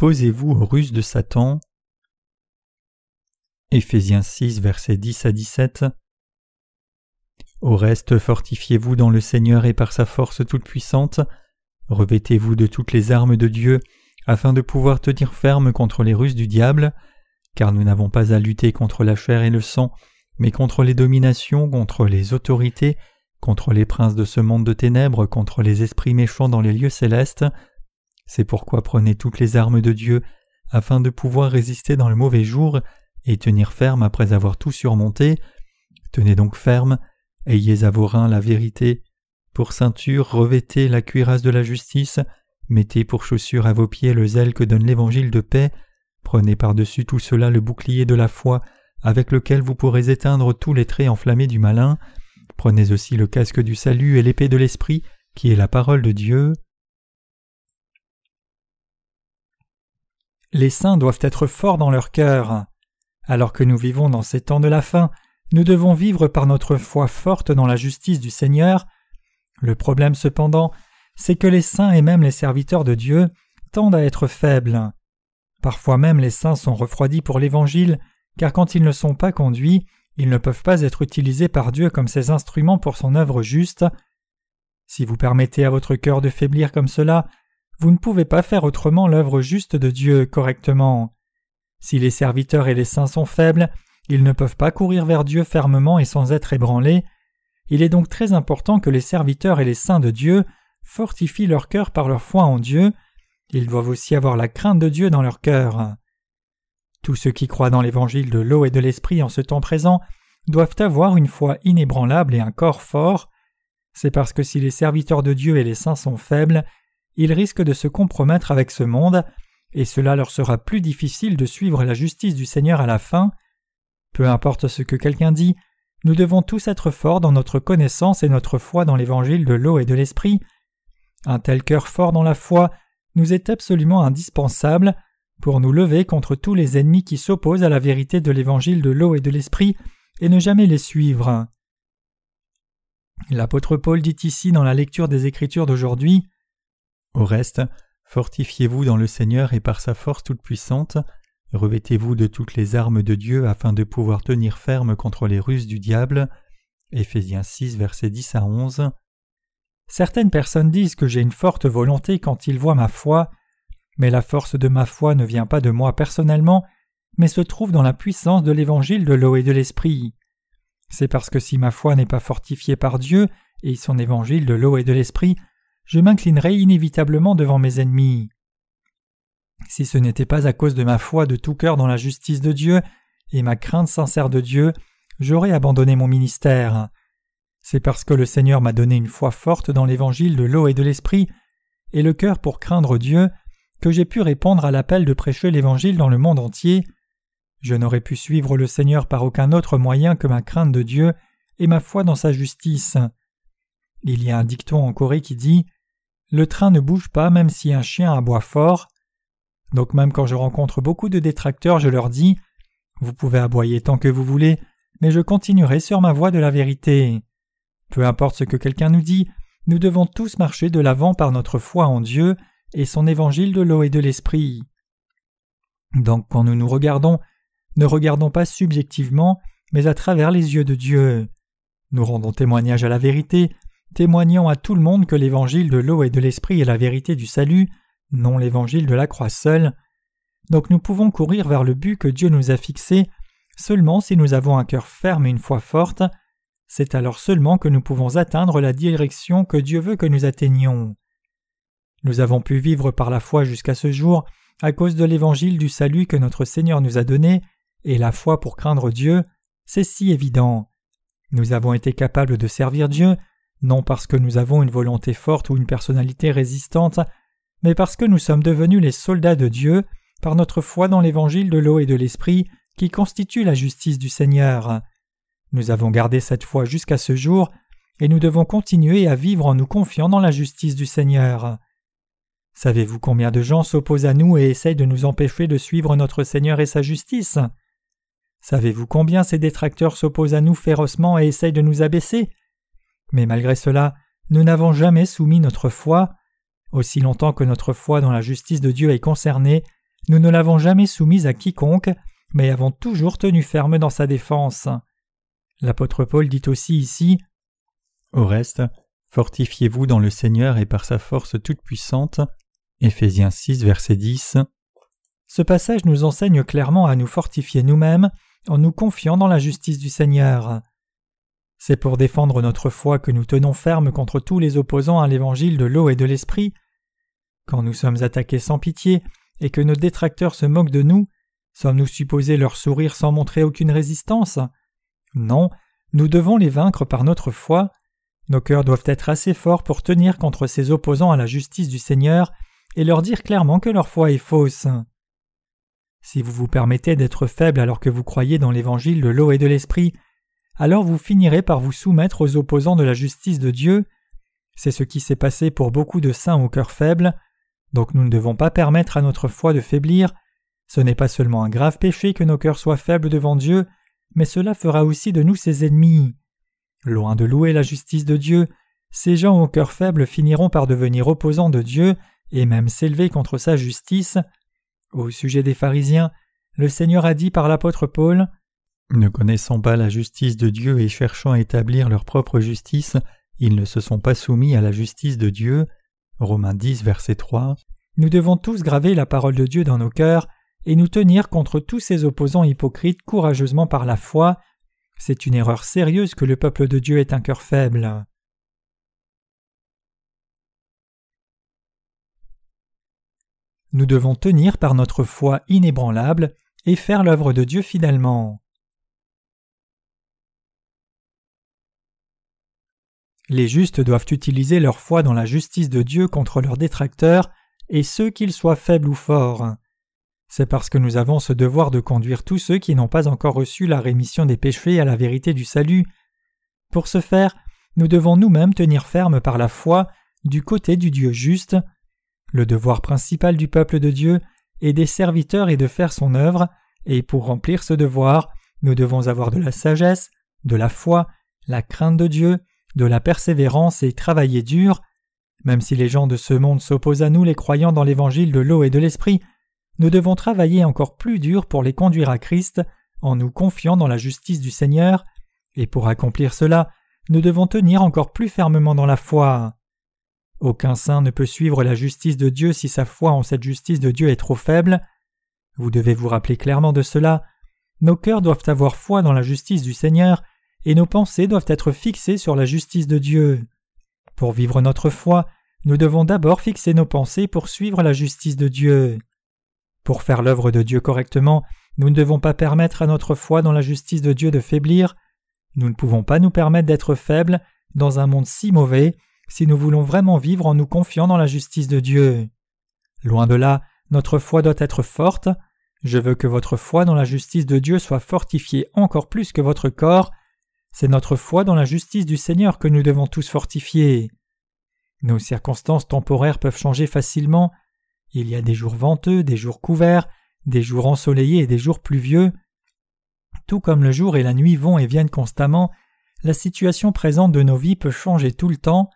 Opposez-vous aux ruses de Satan. Éphésiens 6, versets 10 à 17. Au reste, fortifiez-vous dans le Seigneur et par sa force toute-puissante. Revêtez-vous de toutes les armes de Dieu, afin de pouvoir tenir ferme contre les ruses du diable, car nous n'avons pas à lutter contre la chair et le sang, mais contre les dominations, contre les autorités, contre les princes de ce monde de ténèbres, contre les esprits méchants dans les lieux célestes. C'est pourquoi prenez toutes les armes de Dieu, afin de pouvoir résister dans le mauvais jour et tenir ferme après avoir tout surmonté. Tenez donc ferme, ayez à vos reins la vérité, pour ceinture revêtez la cuirasse de la justice, mettez pour chaussure à vos pieds le zèle que donne l'évangile de paix, prenez par-dessus tout cela le bouclier de la foi, avec lequel vous pourrez éteindre tous les traits enflammés du malin, prenez aussi le casque du salut et l'épée de l'esprit, qui est la parole de Dieu. Les saints doivent être forts dans leur cœur. Alors que nous vivons dans ces temps de la fin, nous devons vivre par notre foi forte dans la justice du Seigneur. Le problème cependant, c'est que les saints et même les serviteurs de Dieu tendent à être faibles. Parfois même les saints sont refroidis pour l'Évangile, car quand ils ne sont pas conduits, ils ne peuvent pas être utilisés par Dieu comme ses instruments pour son œuvre juste. Si vous permettez à votre cœur de faiblir comme cela, vous ne pouvez pas faire autrement l'œuvre juste de Dieu correctement. Si les serviteurs et les saints sont faibles, ils ne peuvent pas courir vers Dieu fermement et sans être ébranlés. Il est donc très important que les serviteurs et les saints de Dieu fortifient leur cœur par leur foi en Dieu. Ils doivent aussi avoir la crainte de Dieu dans leur cœur. Tous ceux qui croient dans l'évangile de l'eau et de l'esprit en ce temps présent doivent avoir une foi inébranlable et un corps fort. C'est parce que si les serviteurs de Dieu et les saints sont faibles, ils risquent de se compromettre avec ce monde et cela leur sera plus difficile de suivre la justice du Seigneur à la fin. Peu importe ce que quelqu'un dit, nous devons tous être forts dans notre connaissance et notre foi dans l'évangile de l'eau et de l'esprit. Un tel cœur fort dans la foi nous est absolument indispensable pour nous lever contre tous les ennemis qui s'opposent à la vérité de l'évangile de l'eau et de l'esprit et ne jamais les suivre. L'apôtre Paul dit ici dans la lecture des Écritures d'aujourd'hui Au reste, Fortifiez-vous dans le Seigneur et par sa force toute-puissante, revêtez-vous de toutes les armes de Dieu afin de pouvoir tenir ferme contre les ruses du diable. Éphésiens 6, versets 10 à 11. Certaines personnes disent que j'ai une forte volonté quand ils voient ma foi, mais la force de ma foi ne vient pas de moi personnellement, mais se trouve dans la puissance de l'évangile de l'eau et de l'esprit. C'est parce que si ma foi n'est pas fortifiée par Dieu et son évangile de l'eau et de l'esprit, je m'inclinerai inévitablement devant mes ennemis. Si ce n'était pas à cause de ma foi de tout cœur dans la justice de Dieu et ma crainte sincère de Dieu, j'aurais abandonné mon ministère. C'est parce que le Seigneur m'a donné une foi forte dans l'évangile de l'eau et de l'esprit, et le cœur pour craindre Dieu, que j'ai pu répondre à l'appel de prêcher l'évangile dans le monde entier. Je n'aurais pu suivre le Seigneur par aucun autre moyen que ma crainte de Dieu et ma foi dans sa justice. Il y a un dicton en Corée qui dit le train ne bouge pas même si un chien aboie fort. Donc même quand je rencontre beaucoup de détracteurs, je leur dis Vous pouvez aboyer tant que vous voulez, mais je continuerai sur ma voie de la vérité. Peu importe ce que quelqu'un nous dit, nous devons tous marcher de l'avant par notre foi en Dieu et son évangile de l'eau et de l'esprit. Donc quand nous nous regardons, ne regardons pas subjectivement, mais à travers les yeux de Dieu. Nous rendons témoignage à la vérité, témoignant à tout le monde que l'évangile de l'eau et de l'esprit est la vérité du salut, non l'évangile de la croix seule. Donc nous pouvons courir vers le but que Dieu nous a fixé seulement si nous avons un cœur ferme et une foi forte. C'est alors seulement que nous pouvons atteindre la direction que Dieu veut que nous atteignions. Nous avons pu vivre par la foi jusqu'à ce jour à cause de l'évangile du salut que notre Seigneur nous a donné, et la foi pour craindre Dieu, c'est si évident. Nous avons été capables de servir Dieu non parce que nous avons une volonté forte ou une personnalité résistante, mais parce que nous sommes devenus les soldats de Dieu par notre foi dans l'évangile de l'eau et de l'esprit qui constitue la justice du Seigneur. Nous avons gardé cette foi jusqu'à ce jour, et nous devons continuer à vivre en nous confiant dans la justice du Seigneur. Savez-vous combien de gens s'opposent à nous et essayent de nous empêcher de suivre notre Seigneur et sa justice? Savez-vous combien ces détracteurs s'opposent à nous férocement et essayent de nous abaisser? Mais malgré cela, nous n'avons jamais soumis notre foi. Aussi longtemps que notre foi dans la justice de Dieu est concernée, nous ne l'avons jamais soumise à quiconque, mais avons toujours tenu ferme dans sa défense. L'apôtre Paul dit aussi ici Au reste, fortifiez-vous dans le Seigneur et par sa force toute puissante. Éphésiens 6, verset 10. Ce passage nous enseigne clairement à nous fortifier nous-mêmes en nous confiant dans la justice du Seigneur. C'est pour défendre notre foi que nous tenons ferme contre tous les opposants à l'évangile de l'eau et de l'esprit. Quand nous sommes attaqués sans pitié et que nos détracteurs se moquent de nous, sommes-nous supposés leur sourire sans montrer aucune résistance? Non, nous devons les vaincre par notre foi. Nos cœurs doivent être assez forts pour tenir contre ces opposants à la justice du Seigneur et leur dire clairement que leur foi est fausse. Si vous vous permettez d'être faible alors que vous croyez dans l'évangile de l'eau et de l'esprit, alors vous finirez par vous soumettre aux opposants de la justice de Dieu. C'est ce qui s'est passé pour beaucoup de saints au cœur faible, donc nous ne devons pas permettre à notre foi de faiblir. Ce n'est pas seulement un grave péché que nos cœurs soient faibles devant Dieu, mais cela fera aussi de nous ses ennemis. Loin de louer la justice de Dieu, ces gens au cœur faible finiront par devenir opposants de Dieu et même s'élever contre sa justice. Au sujet des pharisiens, le Seigneur a dit par l'apôtre Paul ne connaissant pas la justice de Dieu et cherchant à établir leur propre justice, ils ne se sont pas soumis à la justice de Dieu. Romains 10, verset 3. Nous devons tous graver la parole de Dieu dans nos cœurs et nous tenir contre tous ces opposants hypocrites courageusement par la foi. C'est une erreur sérieuse que le peuple de Dieu ait un cœur faible. Nous devons tenir par notre foi inébranlable et faire l'œuvre de Dieu fidèlement. Les justes doivent utiliser leur foi dans la justice de Dieu contre leurs détracteurs, et ceux qu'ils soient faibles ou forts. C'est parce que nous avons ce devoir de conduire tous ceux qui n'ont pas encore reçu la rémission des péchés à la vérité du salut. Pour ce faire, nous devons nous-mêmes tenir ferme par la foi du côté du Dieu juste. Le devoir principal du peuple de Dieu et des serviteurs est de faire son œuvre, et pour remplir ce devoir, nous devons avoir de la sagesse, de la foi, la crainte de Dieu, de la persévérance et travailler dur. Même si les gens de ce monde s'opposent à nous les croyants dans l'évangile de l'eau et de l'esprit, nous devons travailler encore plus dur pour les conduire à Christ en nous confiant dans la justice du Seigneur, et pour accomplir cela, nous devons tenir encore plus fermement dans la foi. Aucun saint ne peut suivre la justice de Dieu si sa foi en cette justice de Dieu est trop faible. Vous devez vous rappeler clairement de cela. Nos cœurs doivent avoir foi dans la justice du Seigneur et nos pensées doivent être fixées sur la justice de Dieu. Pour vivre notre foi, nous devons d'abord fixer nos pensées pour suivre la justice de Dieu. Pour faire l'œuvre de Dieu correctement, nous ne devons pas permettre à notre foi dans la justice de Dieu de faiblir. Nous ne pouvons pas nous permettre d'être faibles dans un monde si mauvais si nous voulons vraiment vivre en nous confiant dans la justice de Dieu. Loin de là, notre foi doit être forte. Je veux que votre foi dans la justice de Dieu soit fortifiée encore plus que votre corps, c'est notre foi dans la justice du Seigneur que nous devons tous fortifier. Nos circonstances temporaires peuvent changer facilement. Il y a des jours venteux, des jours couverts, des jours ensoleillés et des jours pluvieux. Tout comme le jour et la nuit vont et viennent constamment, la situation présente de nos vies peut changer tout le temps.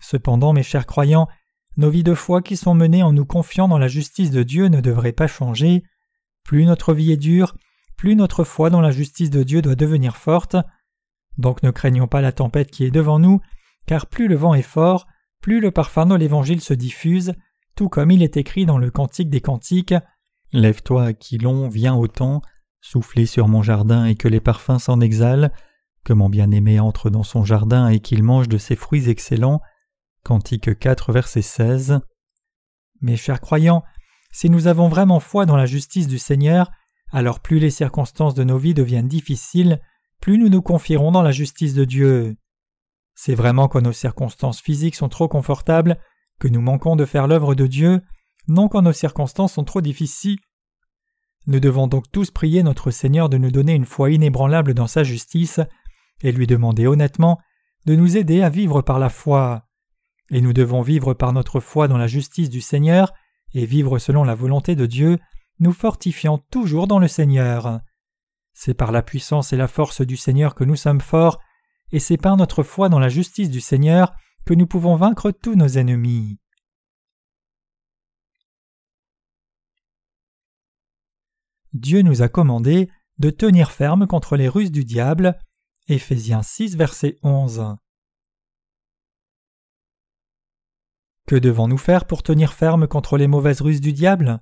Cependant, mes chers croyants, nos vies de foi qui sont menées en nous confiant dans la justice de Dieu ne devraient pas changer. Plus notre vie est dure, plus notre foi dans la justice de Dieu doit devenir forte. Donc ne craignons pas la tempête qui est devant nous, car plus le vent est fort, plus le parfum de l'Évangile se diffuse, tout comme il est écrit dans le Cantique des Cantiques. Lève-toi, Aquilon, viens au temps, soufflez sur mon jardin et que les parfums s'en exhalent, que mon bien-aimé entre dans son jardin et qu'il mange de ses fruits excellents. Cantique 4, verset 16. Mes chers croyants, si nous avons vraiment foi dans la justice du Seigneur, alors plus les circonstances de nos vies deviennent difficiles, plus nous nous confierons dans la justice de Dieu. C'est vraiment quand nos circonstances physiques sont trop confortables que nous manquons de faire l'œuvre de Dieu, non quand nos circonstances sont trop difficiles. Nous devons donc tous prier notre Seigneur de nous donner une foi inébranlable dans sa justice, et lui demander honnêtement de nous aider à vivre par la foi. Et nous devons vivre par notre foi dans la justice du Seigneur, et vivre selon la volonté de Dieu, nous fortifiant toujours dans le Seigneur. C'est par la puissance et la force du Seigneur que nous sommes forts, et c'est par notre foi dans la justice du Seigneur que nous pouvons vaincre tous nos ennemis. Dieu nous a commandé de tenir ferme contre les ruses du diable. Éphésiens 6, verset 11. Que devons-nous faire pour tenir ferme contre les mauvaises ruses du diable?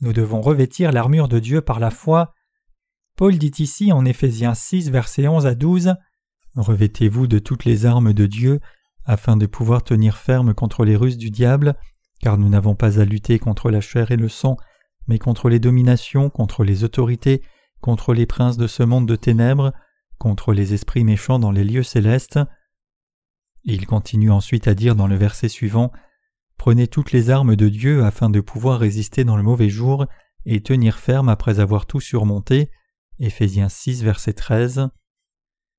Nous devons revêtir l'armure de Dieu par la foi. Paul dit ici en Éphésiens 6, verset 11 à 12 Revêtez-vous de toutes les armes de Dieu afin de pouvoir tenir ferme contre les ruses du diable, car nous n'avons pas à lutter contre la chair et le sang, mais contre les dominations, contre les autorités, contre les princes de ce monde de ténèbres, contre les esprits méchants dans les lieux célestes. il continue ensuite à dire dans le verset suivant Prenez toutes les armes de Dieu afin de pouvoir résister dans le mauvais jour et tenir ferme après avoir tout surmonté. Éphésiens 6, verset 13.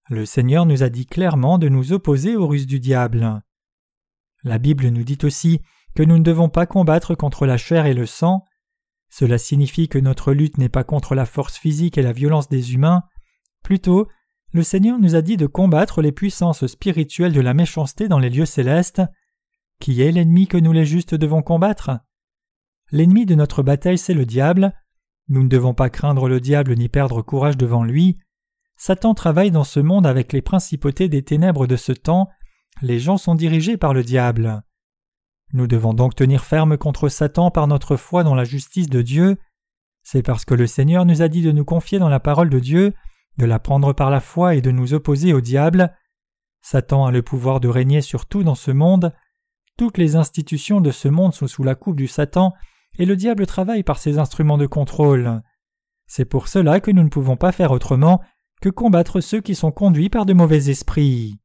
Le Seigneur nous a dit clairement de nous opposer aux ruses du diable. La Bible nous dit aussi que nous ne devons pas combattre contre la chair et le sang, cela signifie que notre lutte n'est pas contre la force physique et la violence des humains, plutôt le Seigneur nous a dit de combattre les puissances spirituelles de la méchanceté dans les lieux célestes. Qui est l'ennemi que nous les justes devons combattre? L'ennemi de notre bataille c'est le diable. Nous ne devons pas craindre le diable ni perdre courage devant lui. Satan travaille dans ce monde avec les principautés des ténèbres de ce temps. Les gens sont dirigés par le diable. Nous devons donc tenir ferme contre Satan par notre foi dans la justice de Dieu. C'est parce que le Seigneur nous a dit de nous confier dans la parole de Dieu, de la prendre par la foi et de nous opposer au diable. Satan a le pouvoir de régner sur tout dans ce monde. Toutes les institutions de ce monde sont sous la coupe du Satan, et le diable travaille par ses instruments de contrôle. C'est pour cela que nous ne pouvons pas faire autrement que combattre ceux qui sont conduits par de mauvais esprits.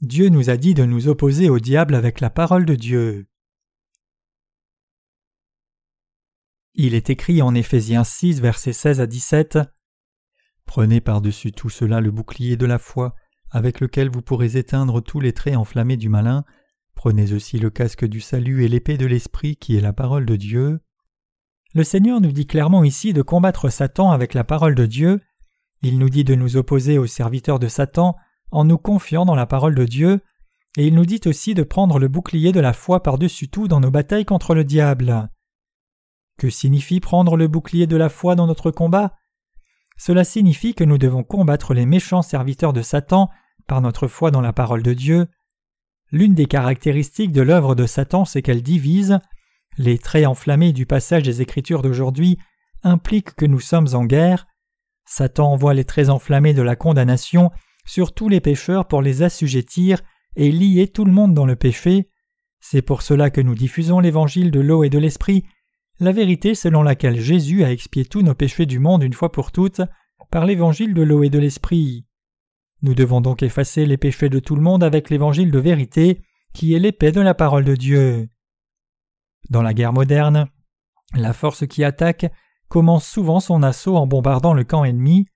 Dieu nous a dit de nous opposer au diable avec la parole de Dieu. Il est écrit en Éphésiens 6, versets 16 à 17 Prenez par-dessus tout cela le bouclier de la foi, avec lequel vous pourrez éteindre tous les traits enflammés du malin. Prenez aussi le casque du salut et l'épée de l'Esprit qui est la parole de Dieu. Le Seigneur nous dit clairement ici de combattre Satan avec la parole de Dieu. Il nous dit de nous opposer aux serviteurs de Satan en nous confiant dans la parole de Dieu, et il nous dit aussi de prendre le bouclier de la foi par-dessus tout dans nos batailles contre le diable. Que signifie prendre le bouclier de la foi dans notre combat? Cela signifie que nous devons combattre les méchants serviteurs de Satan par notre foi dans la parole de Dieu. L'une des caractéristiques de l'œuvre de Satan, c'est qu'elle divise. Les traits enflammés du passage des Écritures d'aujourd'hui impliquent que nous sommes en guerre. Satan envoie les traits enflammés de la condamnation sur tous les pécheurs pour les assujettir et lier tout le monde dans le péché. C'est pour cela que nous diffusons l'évangile de l'eau et de l'esprit, la vérité selon laquelle Jésus a expié tous nos péchés du monde une fois pour toutes par l'évangile de l'eau et de l'esprit. Nous devons donc effacer les péchés de tout le monde avec l'évangile de vérité, qui est l'épée de la parole de Dieu. Dans la guerre moderne, la force qui attaque commence souvent son assaut en bombardant le camp ennemi.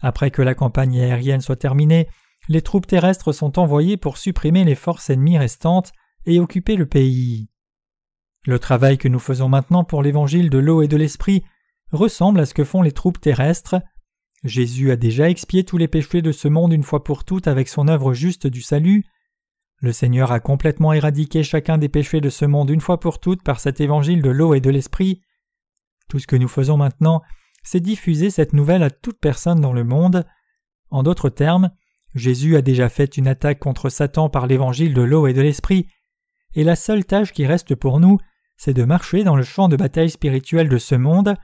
Après que la campagne aérienne soit terminée, les troupes terrestres sont envoyées pour supprimer les forces ennemies restantes et occuper le pays. Le travail que nous faisons maintenant pour l'évangile de l'eau et de l'esprit ressemble à ce que font les troupes terrestres. Jésus a déjà expié tous les péchés de ce monde une fois pour toutes avec son œuvre juste du salut. Le Seigneur a complètement éradiqué chacun des péchés de ce monde une fois pour toutes par cet évangile de l'eau et de l'esprit. Tout ce que nous faisons maintenant, c'est diffuser cette nouvelle à toute personne dans le monde. En d'autres termes, Jésus a déjà fait une attaque contre Satan par l'évangile de l'eau et de l'esprit, et la seule tâche qui reste pour nous, c'est de marcher dans le champ de bataille spirituel de ce monde,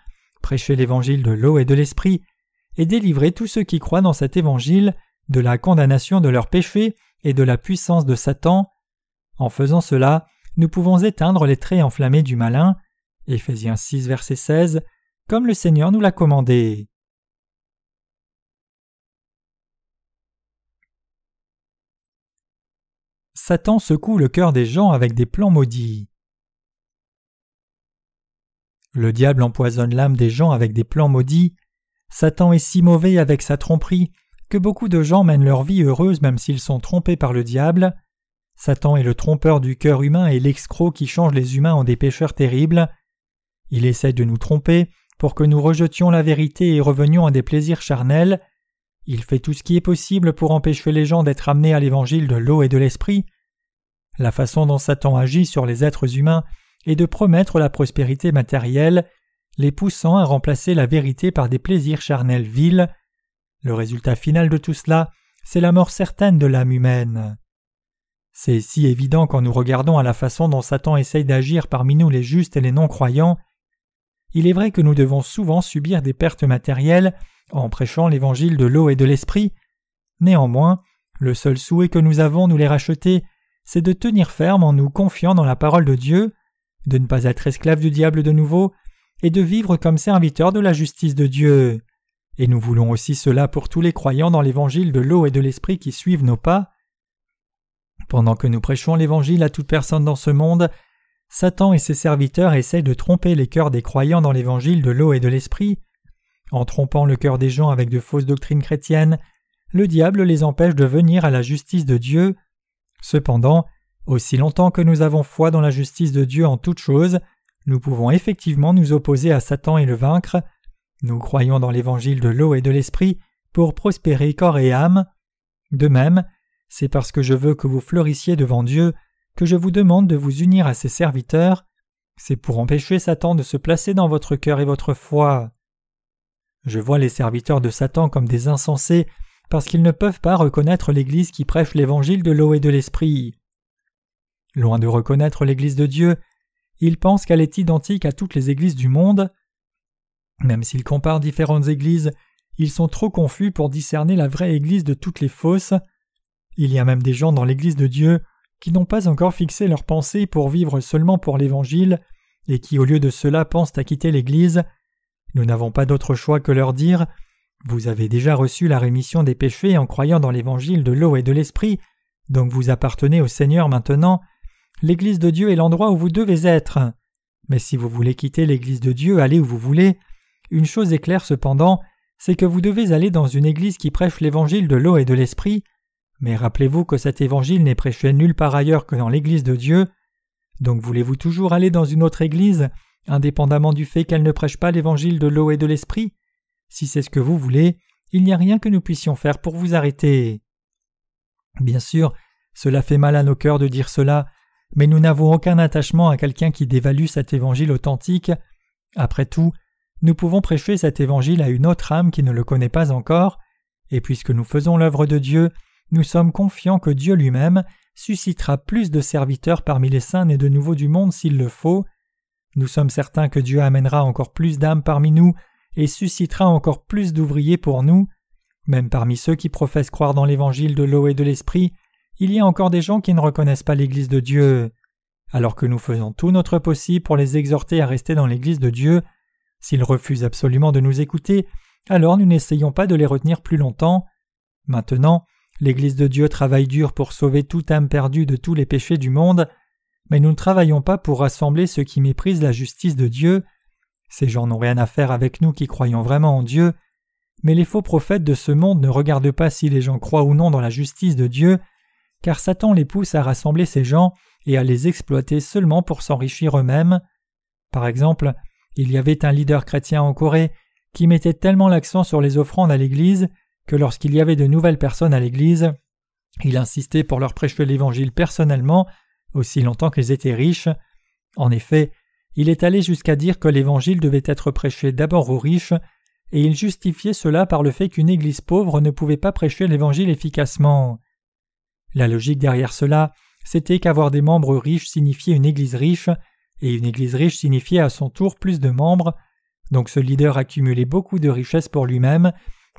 prêcher l'évangile de l'eau et de l'esprit, et délivrer tous ceux qui croient dans cet évangile de la condamnation de leurs péchés et de la puissance de Satan. En faisant cela, nous pouvons éteindre les traits enflammés du malin. Éphésiens 6, verset 16 comme le Seigneur nous l'a commandé. Satan secoue le cœur des gens avec des plans maudits. Le diable empoisonne l'âme des gens avec des plans maudits. Satan est si mauvais avec sa tromperie que beaucoup de gens mènent leur vie heureuse même s'ils sont trompés par le diable. Satan est le trompeur du cœur humain et l'escroc qui change les humains en des pécheurs terribles. Il essaie de nous tromper pour que nous rejetions la vérité et revenions à des plaisirs charnels. Il fait tout ce qui est possible pour empêcher les gens d'être amenés à l'évangile de l'eau et de l'esprit. La façon dont Satan agit sur les êtres humains et de promettre la prospérité matérielle, les poussant à remplacer la vérité par des plaisirs charnels vils. Le résultat final de tout cela, c'est la mort certaine de l'âme humaine. C'est si évident quand nous regardons à la façon dont Satan essaye d'agir parmi nous les justes et les non-croyants. Il est vrai que nous devons souvent subir des pertes matérielles en prêchant l'évangile de l'eau et de l'esprit. Néanmoins, le seul souhait que nous avons, nous les racheter, c'est de tenir ferme en nous confiant dans la parole de Dieu, de ne pas être esclave du diable de nouveau, et de vivre comme serviteurs de la justice de Dieu. Et nous voulons aussi cela pour tous les croyants dans l'évangile de l'eau et de l'esprit qui suivent nos pas. Pendant que nous prêchons l'évangile à toute personne dans ce monde, Satan et ses serviteurs essaient de tromper les cœurs des croyants dans l'évangile de l'eau et de l'esprit. En trompant le cœur des gens avec de fausses doctrines chrétiennes, le diable les empêche de venir à la justice de Dieu. Cependant, aussi longtemps que nous avons foi dans la justice de Dieu en toutes choses, nous pouvons effectivement nous opposer à Satan et le vaincre. Nous croyons dans l'évangile de l'eau et de l'esprit pour prospérer corps et âme. De même, c'est parce que je veux que vous fleurissiez devant Dieu que je vous demande de vous unir à ses serviteurs. C'est pour empêcher Satan de se placer dans votre cœur et votre foi. Je vois les serviteurs de Satan comme des insensés parce qu'ils ne peuvent pas reconnaître l'Église qui prêche l'évangile de l'eau et de l'esprit. Loin de reconnaître l'Église de Dieu, ils pensent qu'elle est identique à toutes les églises du monde. Même s'ils comparent différentes églises, ils sont trop confus pour discerner la vraie Église de toutes les fausses. Il y a même des gens dans l'Église de Dieu qui n'ont pas encore fixé leurs pensées pour vivre seulement pour l'Évangile, et qui au lieu de cela pensent à quitter l'Église. Nous n'avons pas d'autre choix que leur dire Vous avez déjà reçu la rémission des péchés en croyant dans l'Évangile de l'eau et de l'Esprit, donc vous appartenez au Seigneur maintenant. L'Église de Dieu est l'endroit où vous devez être. Mais si vous voulez quitter l'Église de Dieu, allez où vous voulez. Une chose est claire cependant, c'est que vous devez aller dans une Église qui prêche l'Évangile de l'eau et de l'Esprit, mais rappelez-vous que cet évangile n'est prêché nulle part ailleurs que dans l'Église de Dieu. Donc voulez-vous toujours aller dans une autre Église, indépendamment du fait qu'elle ne prêche pas l'évangile de l'eau et de l'Esprit? Si c'est ce que vous voulez, il n'y a rien que nous puissions faire pour vous arrêter. Bien sûr, cela fait mal à nos cœurs de dire cela, mais nous n'avons aucun attachement à quelqu'un qui dévalue cet évangile authentique. Après tout, nous pouvons prêcher cet évangile à une autre âme qui ne le connaît pas encore, et puisque nous faisons l'œuvre de Dieu, nous sommes confiants que Dieu lui-même suscitera plus de serviteurs parmi les saints nés de nouveau du monde s'il le faut. Nous sommes certains que Dieu amènera encore plus d'âmes parmi nous et suscitera encore plus d'ouvriers pour nous. Même parmi ceux qui professent croire dans l'évangile de l'eau et de l'esprit, il y a encore des gens qui ne reconnaissent pas l'Église de Dieu. Alors que nous faisons tout notre possible pour les exhorter à rester dans l'Église de Dieu, s'ils refusent absolument de nous écouter, alors nous n'essayons pas de les retenir plus longtemps. Maintenant, L'Église de Dieu travaille dur pour sauver toute âme perdue de tous les péchés du monde, mais nous ne travaillons pas pour rassembler ceux qui méprisent la justice de Dieu. Ces gens n'ont rien à faire avec nous qui croyons vraiment en Dieu, mais les faux prophètes de ce monde ne regardent pas si les gens croient ou non dans la justice de Dieu, car Satan les pousse à rassembler ces gens et à les exploiter seulement pour s'enrichir eux-mêmes. Par exemple, il y avait un leader chrétien en Corée qui mettait tellement l'accent sur les offrandes à l'Église que lorsqu'il y avait de nouvelles personnes à l'Église, il insistait pour leur prêcher l'Évangile personnellement, aussi longtemps qu'ils étaient riches. En effet, il est allé jusqu'à dire que l'Évangile devait être prêché d'abord aux riches, et il justifiait cela par le fait qu'une Église pauvre ne pouvait pas prêcher l'Évangile efficacement. La logique derrière cela, c'était qu'avoir des membres riches signifiait une Église riche, et une Église riche signifiait à son tour plus de membres, donc ce leader accumulait beaucoup de richesses pour lui-même,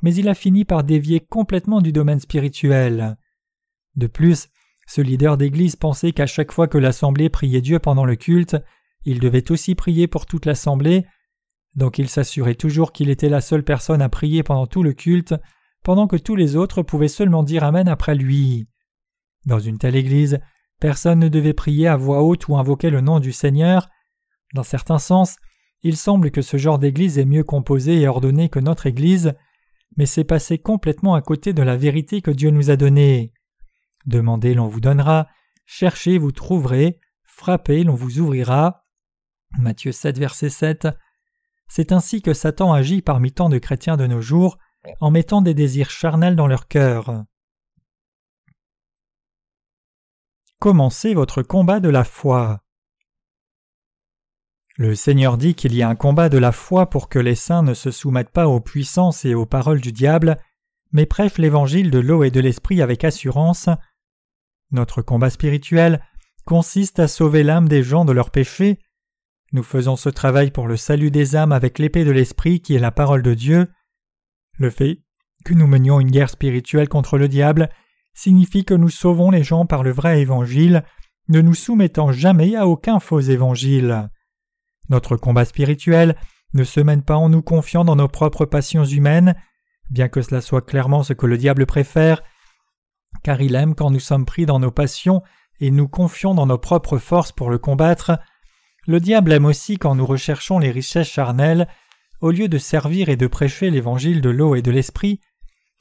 mais il a fini par dévier complètement du domaine spirituel. De plus, ce leader d'Église pensait qu'à chaque fois que l'Assemblée priait Dieu pendant le culte, il devait aussi prier pour toute l'Assemblée, donc il s'assurait toujours qu'il était la seule personne à prier pendant tout le culte, pendant que tous les autres pouvaient seulement dire Amen après lui. Dans une telle Église, personne ne devait prier à voix haute ou invoquer le nom du Seigneur. Dans certains sens, il semble que ce genre d'Église est mieux composé et ordonné que notre Église, mais c'est passer complètement à côté de la vérité que Dieu nous a donnée. Demandez, l'on vous donnera, cherchez, vous trouverez, frappez, l'on vous ouvrira. Matthieu 7, verset 7. C'est ainsi que Satan agit parmi tant de chrétiens de nos jours, en mettant des désirs charnels dans leur cœur. Commencez votre combat de la foi. Le Seigneur dit qu'il y a un combat de la foi pour que les saints ne se soumettent pas aux puissances et aux paroles du diable, mais prêchent l'évangile de l'eau et de l'esprit avec assurance. Notre combat spirituel consiste à sauver l'âme des gens de leurs péchés. Nous faisons ce travail pour le salut des âmes avec l'épée de l'esprit qui est la parole de Dieu. Le fait que nous menions une guerre spirituelle contre le diable signifie que nous sauvons les gens par le vrai évangile, ne nous soumettant jamais à aucun faux évangile. Notre combat spirituel ne se mène pas en nous confiant dans nos propres passions humaines, bien que cela soit clairement ce que le diable préfère, car il aime quand nous sommes pris dans nos passions et nous confions dans nos propres forces pour le combattre. Le diable aime aussi quand nous recherchons les richesses charnelles, au lieu de servir et de prêcher l'évangile de l'eau et de l'esprit,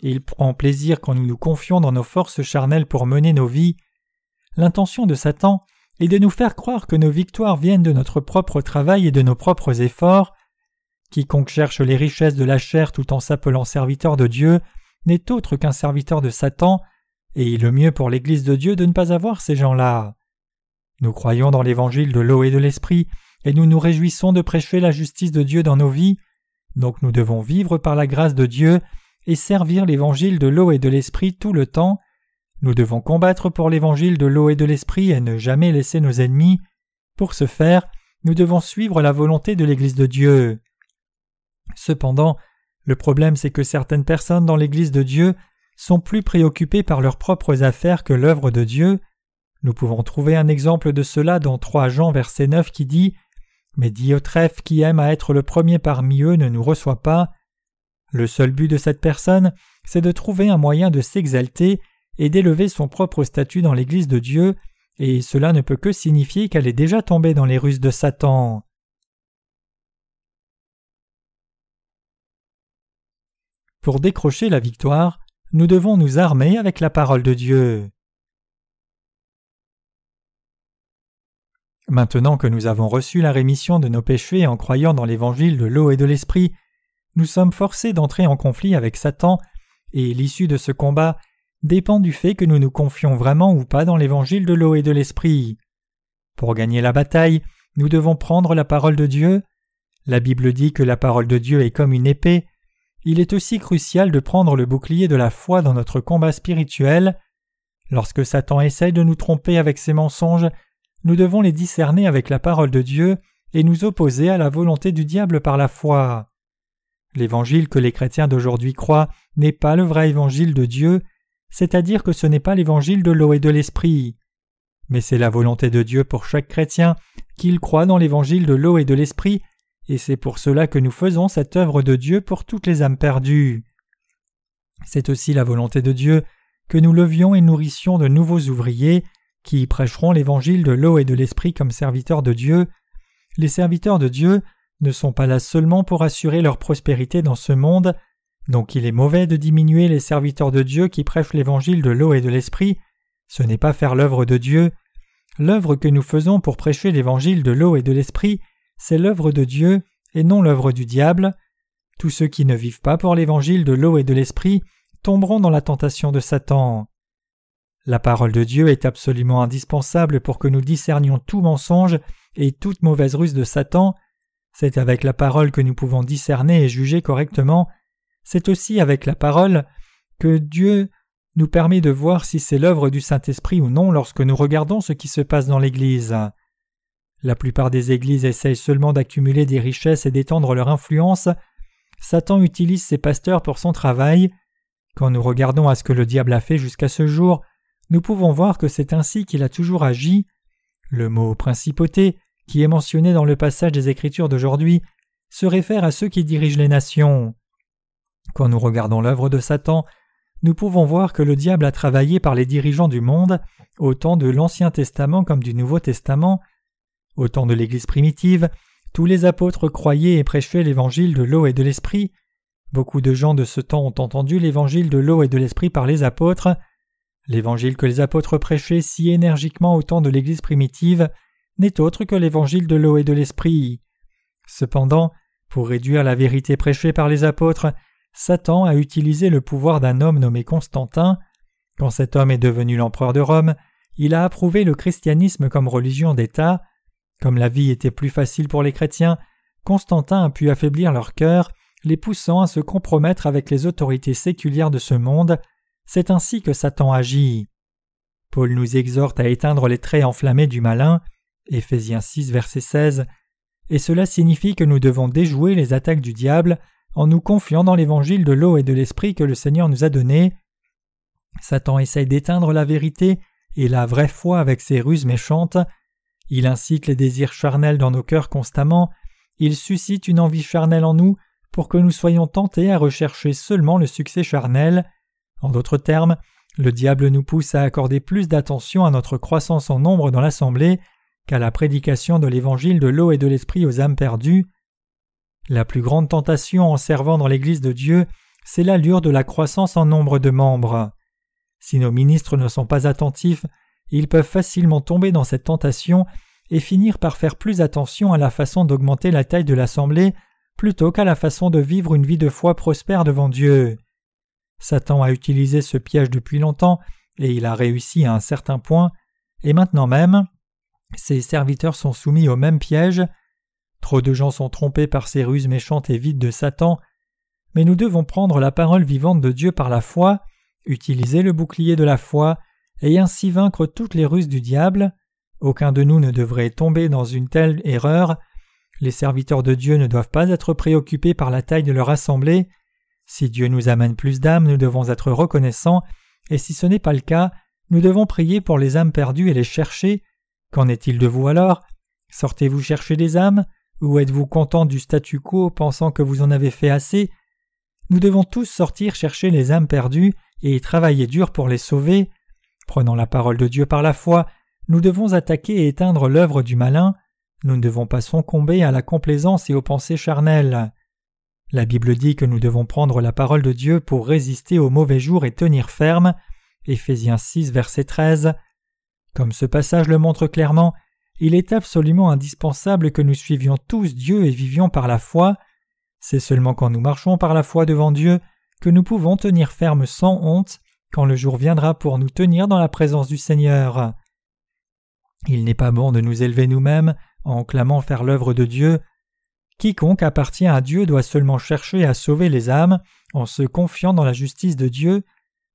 il prend plaisir quand nous nous confions dans nos forces charnelles pour mener nos vies. L'intention de Satan est de nous faire croire que nos victoires viennent de notre propre travail et de nos propres efforts. Quiconque cherche les richesses de la chair tout en s'appelant serviteur de Dieu n'est autre qu'un serviteur de Satan, et il est mieux pour l'Église de Dieu de ne pas avoir ces gens-là. Nous croyons dans l'évangile de l'eau et de l'esprit, et nous nous réjouissons de prêcher la justice de Dieu dans nos vies, donc nous devons vivre par la grâce de Dieu et servir l'évangile de l'eau et de l'esprit tout le temps. Nous devons combattre pour l'évangile de l'eau et de l'esprit et ne jamais laisser nos ennemis. Pour ce faire, nous devons suivre la volonté de l'Église de Dieu. Cependant, le problème c'est que certaines personnes dans l'Église de Dieu sont plus préoccupées par leurs propres affaires que l'œuvre de Dieu. Nous pouvons trouver un exemple de cela dans 3 Jean verset 9 qui dit Mais Diotrephe qui aime à être le premier parmi eux ne nous reçoit pas. Le seul but de cette personne, c'est de trouver un moyen de s'exalter et d'élever son propre statut dans l'Église de Dieu, et cela ne peut que signifier qu'elle est déjà tombée dans les ruses de Satan. Pour décrocher la victoire, nous devons nous armer avec la parole de Dieu. Maintenant que nous avons reçu la rémission de nos péchés en croyant dans l'évangile de l'eau et de l'esprit, nous sommes forcés d'entrer en conflit avec Satan, et l'issue de ce combat dépend du fait que nous nous confions vraiment ou pas dans l'évangile de l'eau et de l'esprit. Pour gagner la bataille, nous devons prendre la parole de Dieu. La Bible dit que la parole de Dieu est comme une épée. Il est aussi crucial de prendre le bouclier de la foi dans notre combat spirituel. Lorsque Satan essaye de nous tromper avec ses mensonges, nous devons les discerner avec la parole de Dieu et nous opposer à la volonté du diable par la foi. L'évangile que les chrétiens d'aujourd'hui croient n'est pas le vrai évangile de Dieu, c'est-à-dire que ce n'est pas l'évangile de l'eau et de l'esprit. Mais c'est la volonté de Dieu pour chaque chrétien qu'il croit dans l'évangile de l'eau et de l'esprit, et c'est pour cela que nous faisons cette œuvre de Dieu pour toutes les âmes perdues. C'est aussi la volonté de Dieu que nous levions et nourrissions de nouveaux ouvriers qui prêcheront l'évangile de l'eau et de l'esprit comme serviteurs de Dieu. Les serviteurs de Dieu ne sont pas là seulement pour assurer leur prospérité dans ce monde, donc il est mauvais de diminuer les serviteurs de Dieu qui prêchent l'évangile de l'eau et de l'esprit, ce n'est pas faire l'œuvre de Dieu. L'œuvre que nous faisons pour prêcher l'évangile de l'eau et de l'esprit, c'est l'œuvre de Dieu et non l'œuvre du diable. Tous ceux qui ne vivent pas pour l'évangile de l'eau et de l'esprit tomberont dans la tentation de Satan. La parole de Dieu est absolument indispensable pour que nous discernions tout mensonge et toute mauvaise ruse de Satan, c'est avec la parole que nous pouvons discerner et juger correctement. C'est aussi avec la parole que Dieu nous permet de voir si c'est l'œuvre du Saint-Esprit ou non lorsque nous regardons ce qui se passe dans l'Église. La plupart des églises essayent seulement d'accumuler des richesses et d'étendre leur influence. Satan utilise ses pasteurs pour son travail. Quand nous regardons à ce que le diable a fait jusqu'à ce jour, nous pouvons voir que c'est ainsi qu'il a toujours agi. Le mot principauté qui est mentionné dans le passage des Écritures d'aujourd'hui, se réfère à ceux qui dirigent les nations. Quand nous regardons l'œuvre de Satan, nous pouvons voir que le diable a travaillé par les dirigeants du monde, autant de l'Ancien Testament comme du Nouveau Testament. Au temps de l'Église primitive, tous les apôtres croyaient et prêchaient l'évangile de l'eau et de l'esprit. Beaucoup de gens de ce temps ont entendu l'évangile de l'eau et de l'esprit par les apôtres. L'évangile que les apôtres prêchaient si énergiquement au temps de l'Église primitive n'est autre que l'évangile de l'eau et de l'esprit. Cependant, pour réduire la vérité prêchée par les apôtres, Satan a utilisé le pouvoir d'un homme nommé Constantin. Quand cet homme est devenu l'empereur de Rome, il a approuvé le christianisme comme religion d'État. Comme la vie était plus facile pour les chrétiens, Constantin a pu affaiblir leur cœur, les poussant à se compromettre avec les autorités séculières de ce monde. C'est ainsi que Satan agit. Paul nous exhorte à éteindre les traits enflammés du malin. Éphésiens 6, verset 16. Et cela signifie que nous devons déjouer les attaques du diable en nous confiant dans l'évangile de l'eau et de l'esprit que le Seigneur nous a donné. Satan essaye d'éteindre la vérité et la vraie foi avec ses ruses méchantes. Il incite les désirs charnels dans nos cœurs constamment, il suscite une envie charnelle en nous pour que nous soyons tentés à rechercher seulement le succès charnel. En d'autres termes, le diable nous pousse à accorder plus d'attention à notre croissance en nombre dans l'assemblée qu'à la prédication de l'évangile de l'eau et de l'esprit aux âmes perdues. La plus grande tentation en servant dans l'Église de Dieu, c'est l'allure de la croissance en nombre de membres. Si nos ministres ne sont pas attentifs, ils peuvent facilement tomber dans cette tentation et finir par faire plus attention à la façon d'augmenter la taille de l'assemblée plutôt qu'à la façon de vivre une vie de foi prospère devant Dieu. Satan a utilisé ce piège depuis longtemps et il a réussi à un certain point, et maintenant même, ses serviteurs sont soumis au même piège. Trop de gens sont trompés par ces ruses méchantes et vides de Satan, mais nous devons prendre la parole vivante de Dieu par la foi, utiliser le bouclier de la foi, et ainsi vaincre toutes les ruses du diable. Aucun de nous ne devrait tomber dans une telle erreur. Les serviteurs de Dieu ne doivent pas être préoccupés par la taille de leur assemblée. Si Dieu nous amène plus d'âmes, nous devons être reconnaissants, et si ce n'est pas le cas, nous devons prier pour les âmes perdues et les chercher. Qu'en est-il de vous alors? Sortez-vous chercher des âmes? Ou êtes-vous content du statu quo pensant que vous en avez fait assez? Nous devons tous sortir chercher les âmes perdues et travailler dur pour les sauver. Prenons la parole de Dieu par la foi, nous devons attaquer et éteindre l'œuvre du malin, nous ne devons pas succomber à la complaisance et aux pensées charnelles. La Bible dit que nous devons prendre la parole de Dieu pour résister aux mauvais jours et tenir ferme. Éphésiens 6, verset 13. Comme ce passage le montre clairement, il est absolument indispensable que nous suivions tous Dieu et vivions par la foi. C'est seulement quand nous marchons par la foi devant Dieu que nous pouvons tenir ferme sans honte quand le jour viendra pour nous tenir dans la présence du Seigneur. Il n'est pas bon de nous élever nous-mêmes en clamant faire l'œuvre de Dieu. Quiconque appartient à Dieu doit seulement chercher à sauver les âmes en se confiant dans la justice de Dieu.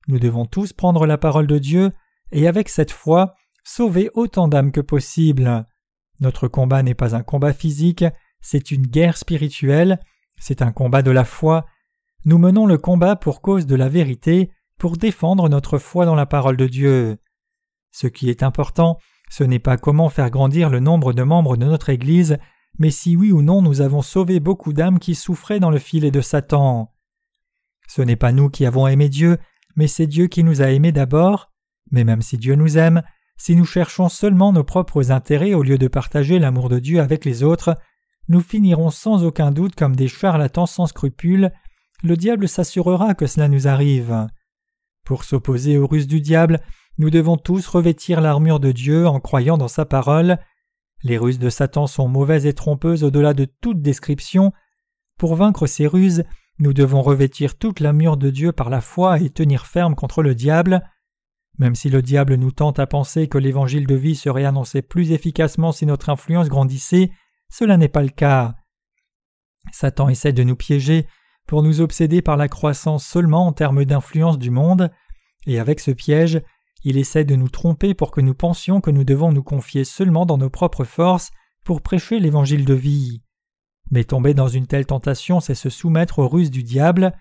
Nous devons tous prendre la parole de Dieu et avec cette foi sauver autant d'âmes que possible. Notre combat n'est pas un combat physique, c'est une guerre spirituelle, c'est un combat de la foi. Nous menons le combat pour cause de la vérité, pour défendre notre foi dans la parole de Dieu. Ce qui est important, ce n'est pas comment faire grandir le nombre de membres de notre Église, mais si oui ou non nous avons sauvé beaucoup d'âmes qui souffraient dans le filet de Satan. Ce n'est pas nous qui avons aimé Dieu, mais c'est Dieu qui nous a aimés d'abord. Mais même si Dieu nous aime, si nous cherchons seulement nos propres intérêts au lieu de partager l'amour de Dieu avec les autres, nous finirons sans aucun doute comme des charlatans sans scrupules. Le diable s'assurera que cela nous arrive. Pour s'opposer aux ruses du diable, nous devons tous revêtir l'armure de Dieu en croyant dans sa parole. Les ruses de Satan sont mauvaises et trompeuses au-delà de toute description. Pour vaincre ces ruses, nous devons revêtir toute l'armure de Dieu par la foi et tenir ferme contre le diable. Même si le diable nous tente à penser que l'évangile de vie serait annoncé plus efficacement si notre influence grandissait, cela n'est pas le cas. Satan essaie de nous piéger pour nous obséder par la croissance seulement en termes d'influence du monde, et avec ce piège, il essaie de nous tromper pour que nous pensions que nous devons nous confier seulement dans nos propres forces pour prêcher l'évangile de vie. Mais tomber dans une telle tentation, c'est se soumettre aux ruses du diable.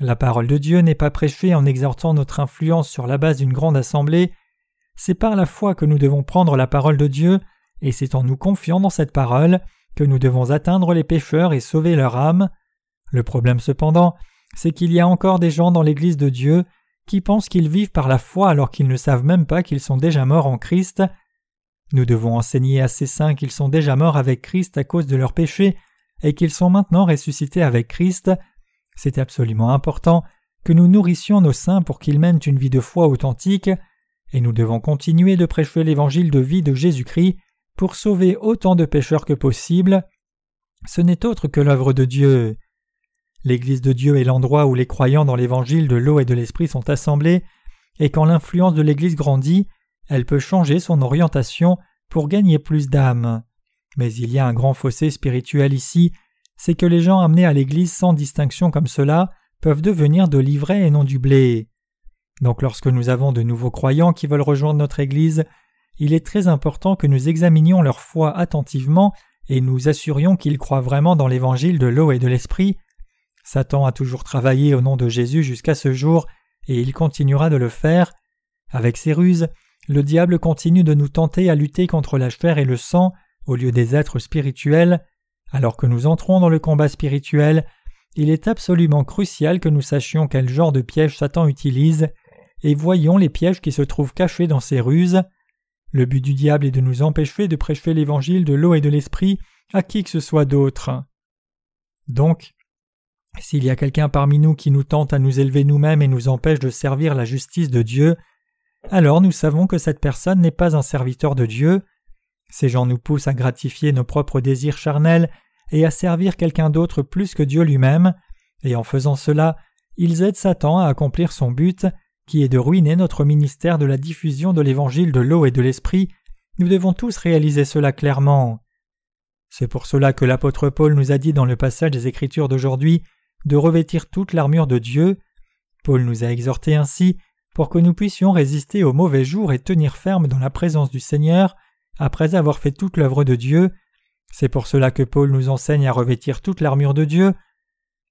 La parole de Dieu n'est pas prêchée en exhortant notre influence sur la base d'une grande assemblée, c'est par la foi que nous devons prendre la parole de Dieu, et c'est en nous confiant dans cette parole que nous devons atteindre les pécheurs et sauver leur âme. Le problème cependant, c'est qu'il y a encore des gens dans l'Église de Dieu qui pensent qu'ils vivent par la foi alors qu'ils ne savent même pas qu'ils sont déjà morts en Christ. Nous devons enseigner à ces saints qu'ils sont déjà morts avec Christ à cause de leurs péchés et qu'ils sont maintenant ressuscités avec Christ. C'est absolument important que nous nourrissions nos saints pour qu'ils mènent une vie de foi authentique, et nous devons continuer de prêcher l'évangile de vie de Jésus-Christ pour sauver autant de pécheurs que possible. Ce n'est autre que l'œuvre de Dieu. L'Église de Dieu est l'endroit où les croyants dans l'Évangile de l'eau et de l'Esprit sont assemblés, et quand l'influence de l'Église grandit, elle peut changer son orientation pour gagner plus d'âmes. Mais il y a un grand fossé spirituel ici, c'est que les gens amenés à l'Église sans distinction comme cela peuvent devenir de l'ivraie et non du blé. Donc lorsque nous avons de nouveaux croyants qui veulent rejoindre notre Église, il est très important que nous examinions leur foi attentivement et nous assurions qu'ils croient vraiment dans l'évangile de l'eau et de l'esprit. Satan a toujours travaillé au nom de Jésus jusqu'à ce jour, et il continuera de le faire. Avec ses ruses, le diable continue de nous tenter à lutter contre la chair et le sang au lieu des êtres spirituels. Alors que nous entrons dans le combat spirituel, il est absolument crucial que nous sachions quel genre de piège Satan utilise, et voyons les pièges qui se trouvent cachés dans ses ruses. Le but du diable est de nous empêcher de prêcher l'évangile de l'eau et de l'esprit à qui que ce soit d'autre. Donc, s'il y a quelqu'un parmi nous qui nous tente à nous élever nous-mêmes et nous empêche de servir la justice de Dieu, alors nous savons que cette personne n'est pas un serviteur de Dieu. Ces gens nous poussent à gratifier nos propres désirs charnels et à servir quelqu'un d'autre plus que Dieu lui-même, et en faisant cela, ils aident Satan à accomplir son but, qui est de ruiner notre ministère de la diffusion de l'évangile de l'eau et de l'esprit, nous devons tous réaliser cela clairement. C'est pour cela que l'apôtre Paul nous a dit dans le passage des Écritures d'aujourd'hui de revêtir toute l'armure de Dieu. Paul nous a exhorté ainsi pour que nous puissions résister aux mauvais jours et tenir ferme dans la présence du Seigneur après avoir fait toute l'œuvre de Dieu. C'est pour cela que Paul nous enseigne à revêtir toute l'armure de Dieu.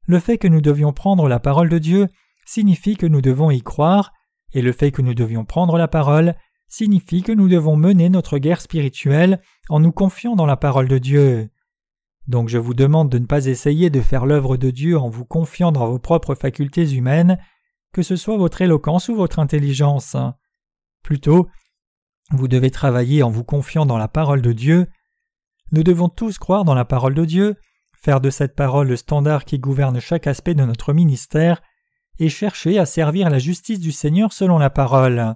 Le fait que nous devions prendre la parole de Dieu signifie que nous devons y croire, et le fait que nous devions prendre la parole signifie que nous devons mener notre guerre spirituelle en nous confiant dans la parole de Dieu. Donc je vous demande de ne pas essayer de faire l'œuvre de Dieu en vous confiant dans vos propres facultés humaines, que ce soit votre éloquence ou votre intelligence. Plutôt, vous devez travailler en vous confiant dans la parole de Dieu. Nous devons tous croire dans la parole de Dieu, faire de cette parole le standard qui gouverne chaque aspect de notre ministère, et chercher à servir la justice du Seigneur selon la parole.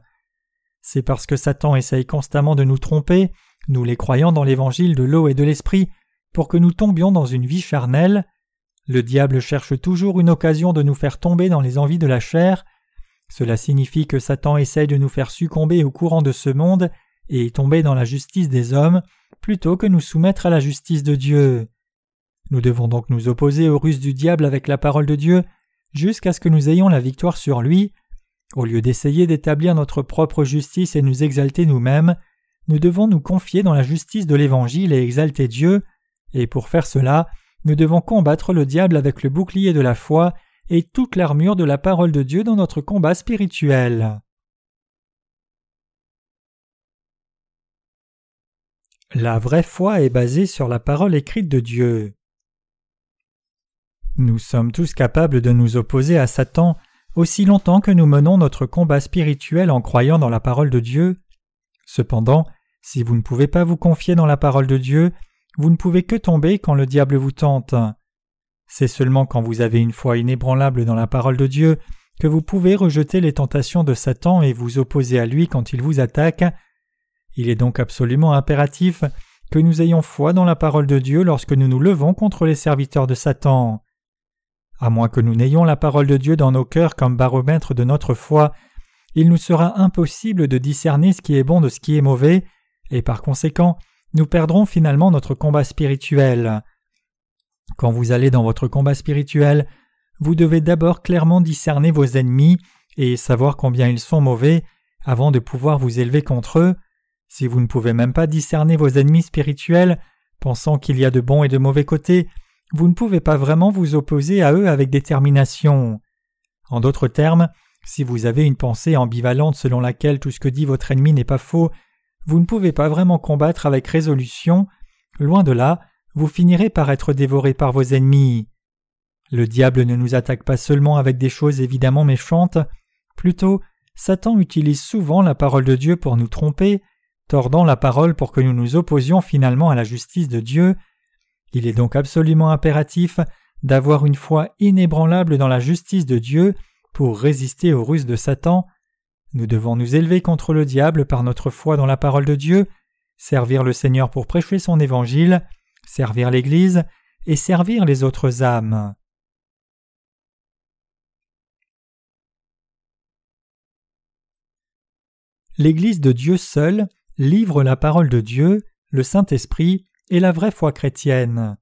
C'est parce que Satan essaye constamment de nous tromper, nous les croyants dans l'évangile de l'eau et de l'esprit, pour que nous tombions dans une vie charnelle. Le diable cherche toujours une occasion de nous faire tomber dans les envies de la chair. Cela signifie que Satan essaye de nous faire succomber au courant de ce monde et tomber dans la justice des hommes plutôt que nous soumettre à la justice de Dieu. Nous devons donc nous opposer aux ruses du diable avec la parole de Dieu jusqu'à ce que nous ayons la victoire sur lui. Au lieu d'essayer d'établir notre propre justice et nous exalter nous-mêmes, nous devons nous confier dans la justice de l'Évangile et exalter Dieu, et pour faire cela, nous devons combattre le diable avec le bouclier de la foi et toute l'armure de la parole de Dieu dans notre combat spirituel. La vraie foi est basée sur la parole écrite de Dieu. Nous sommes tous capables de nous opposer à Satan aussi longtemps que nous menons notre combat spirituel en croyant dans la parole de Dieu. Cependant, si vous ne pouvez pas vous confier dans la parole de Dieu, vous ne pouvez que tomber quand le diable vous tente. C'est seulement quand vous avez une foi inébranlable dans la parole de Dieu que vous pouvez rejeter les tentations de Satan et vous opposer à lui quand il vous attaque. Il est donc absolument impératif que nous ayons foi dans la parole de Dieu lorsque nous nous levons contre les serviteurs de Satan. À moins que nous n'ayons la parole de Dieu dans nos cœurs comme baromètre de notre foi, il nous sera impossible de discerner ce qui est bon de ce qui est mauvais, et par conséquent, nous perdrons finalement notre combat spirituel. Quand vous allez dans votre combat spirituel, vous devez d'abord clairement discerner vos ennemis et savoir combien ils sont mauvais avant de pouvoir vous élever contre eux. Si vous ne pouvez même pas discerner vos ennemis spirituels, pensant qu'il y a de bons et de mauvais côtés, vous ne pouvez pas vraiment vous opposer à eux avec détermination. En d'autres termes, si vous avez une pensée ambivalente selon laquelle tout ce que dit votre ennemi n'est pas faux, vous ne pouvez pas vraiment combattre avec résolution, loin de là, vous finirez par être dévoré par vos ennemis. Le diable ne nous attaque pas seulement avec des choses évidemment méchantes, plutôt Satan utilise souvent la parole de Dieu pour nous tromper, tordant la parole pour que nous nous opposions finalement à la justice de Dieu, il est donc absolument impératif d'avoir une foi inébranlable dans la justice de Dieu pour résister aux ruses de Satan. Nous devons nous élever contre le diable par notre foi dans la parole de Dieu, servir le Seigneur pour prêcher son évangile, servir l'Église et servir les autres âmes. L'Église de Dieu seule livre la parole de Dieu, le Saint-Esprit et la vraie foi chrétienne.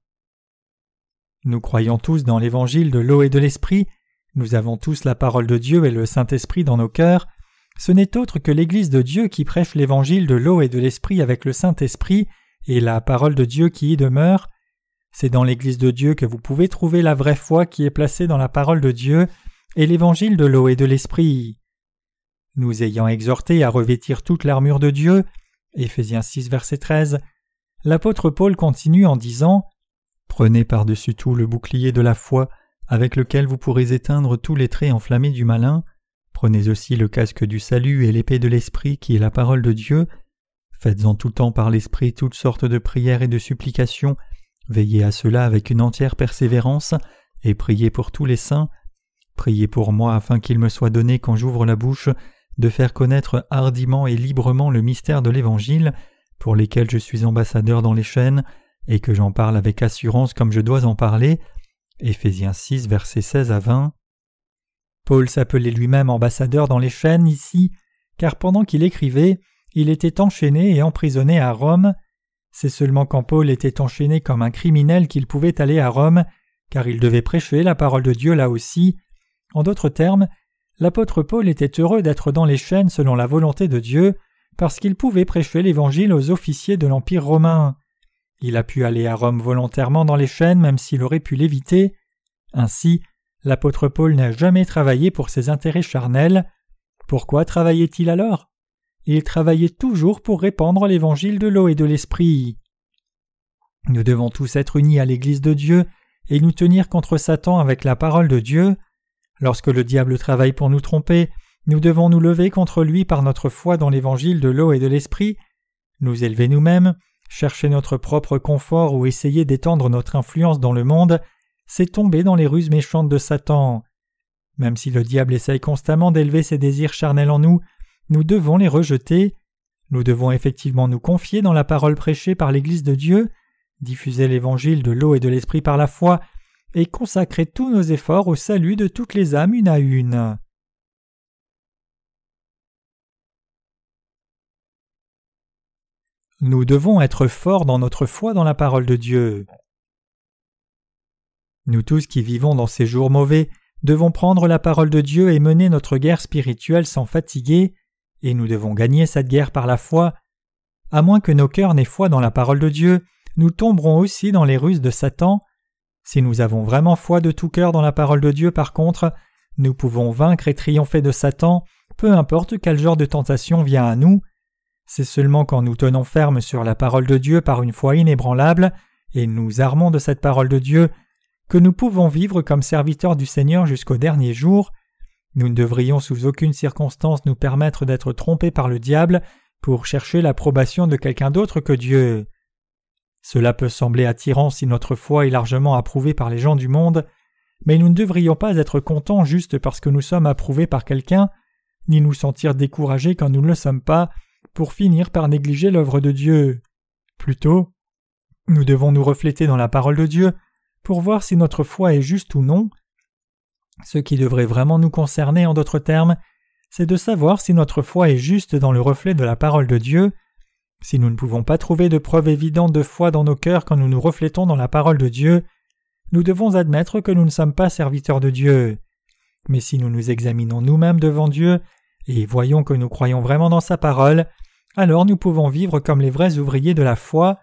Nous croyons tous dans l'évangile de l'eau et de l'esprit, nous avons tous la parole de Dieu et le Saint-Esprit dans nos cœurs, ce n'est autre que l'Église de Dieu qui prêche l'évangile de l'eau et de l'esprit avec le Saint-Esprit et la parole de Dieu qui y demeure. C'est dans l'Église de Dieu que vous pouvez trouver la vraie foi qui est placée dans la parole de Dieu et l'évangile de l'eau et de l'esprit. Nous ayant exhorté à revêtir toute l'armure de Dieu, Éphésiens 6 verset 13, l'apôtre Paul continue en disant Prenez par-dessus tout le bouclier de la foi, avec lequel vous pourrez éteindre tous les traits enflammés du malin. Prenez aussi le casque du salut et l'épée de l'Esprit qui est la parole de Dieu. Faites en tout temps par l'Esprit toutes sortes de prières et de supplications. Veillez à cela avec une entière persévérance et priez pour tous les saints. Priez pour moi afin qu'il me soit donné quand j'ouvre la bouche de faire connaître hardiment et librement le mystère de l'Évangile, pour lesquels je suis ambassadeur dans les chaînes, et que j'en parle avec assurance comme je dois en parler. Éphésiens 6, versets 16 à 20. Paul s'appelait lui-même ambassadeur dans les chaînes ici, car pendant qu'il écrivait, il était enchaîné et emprisonné à Rome. C'est seulement quand Paul était enchaîné comme un criminel qu'il pouvait aller à Rome, car il devait prêcher la parole de Dieu là aussi. En d'autres termes, l'apôtre Paul était heureux d'être dans les chaînes selon la volonté de Dieu, parce qu'il pouvait prêcher l'Évangile aux officiers de l'Empire romain. Il a pu aller à Rome volontairement dans les chaînes même s'il aurait pu l'éviter. Ainsi, l'apôtre Paul n'a jamais travaillé pour ses intérêts charnels. Pourquoi travaillait-il alors? Il travaillait toujours pour répandre l'évangile de l'eau et de l'esprit. Nous devons tous être unis à l'Église de Dieu et nous tenir contre Satan avec la parole de Dieu. Lorsque le diable travaille pour nous tromper, nous devons nous lever contre lui par notre foi dans l'évangile de l'eau et de l'esprit, nous élever nous-mêmes, chercher notre propre confort ou essayer d'étendre notre influence dans le monde, c'est tomber dans les ruses méchantes de Satan. Même si le diable essaye constamment d'élever ses désirs charnels en nous, nous devons les rejeter. Nous devons effectivement nous confier dans la parole prêchée par l'Église de Dieu, diffuser l'évangile de l'eau et de l'esprit par la foi, et consacrer tous nos efforts au salut de toutes les âmes une à une. Nous devons être forts dans notre foi dans la parole de Dieu. Nous tous qui vivons dans ces jours mauvais devons prendre la parole de Dieu et mener notre guerre spirituelle sans fatiguer, et nous devons gagner cette guerre par la foi. À moins que nos cœurs n'aient foi dans la parole de Dieu, nous tomberons aussi dans les ruses de Satan, si nous avons vraiment foi de tout cœur dans la parole de Dieu, par contre, nous pouvons vaincre et triompher de Satan, peu importe quel genre de tentation vient à nous. C'est seulement quand nous tenons ferme sur la parole de Dieu par une foi inébranlable, et nous armons de cette parole de Dieu, que nous pouvons vivre comme serviteurs du Seigneur jusqu'au dernier jour. Nous ne devrions sous aucune circonstance nous permettre d'être trompés par le diable pour chercher l'approbation de quelqu'un d'autre que Dieu. Cela peut sembler attirant si notre foi est largement approuvée par les gens du monde, mais nous ne devrions pas être contents juste parce que nous sommes approuvés par quelqu'un, ni nous sentir découragés quand nous ne le sommes pas, pour finir par négliger l'œuvre de Dieu. Plutôt, nous devons nous refléter dans la parole de Dieu pour voir si notre foi est juste ou non. Ce qui devrait vraiment nous concerner en d'autres termes, c'est de savoir si notre foi est juste dans le reflet de la parole de Dieu, si nous ne pouvons pas trouver de preuves évidentes de foi dans nos cœurs quand nous nous reflétons dans la parole de Dieu, nous devons admettre que nous ne sommes pas serviteurs de Dieu. Mais si nous nous examinons nous-mêmes devant Dieu et voyons que nous croyons vraiment dans sa parole, alors nous pouvons vivre comme les vrais ouvriers de la foi.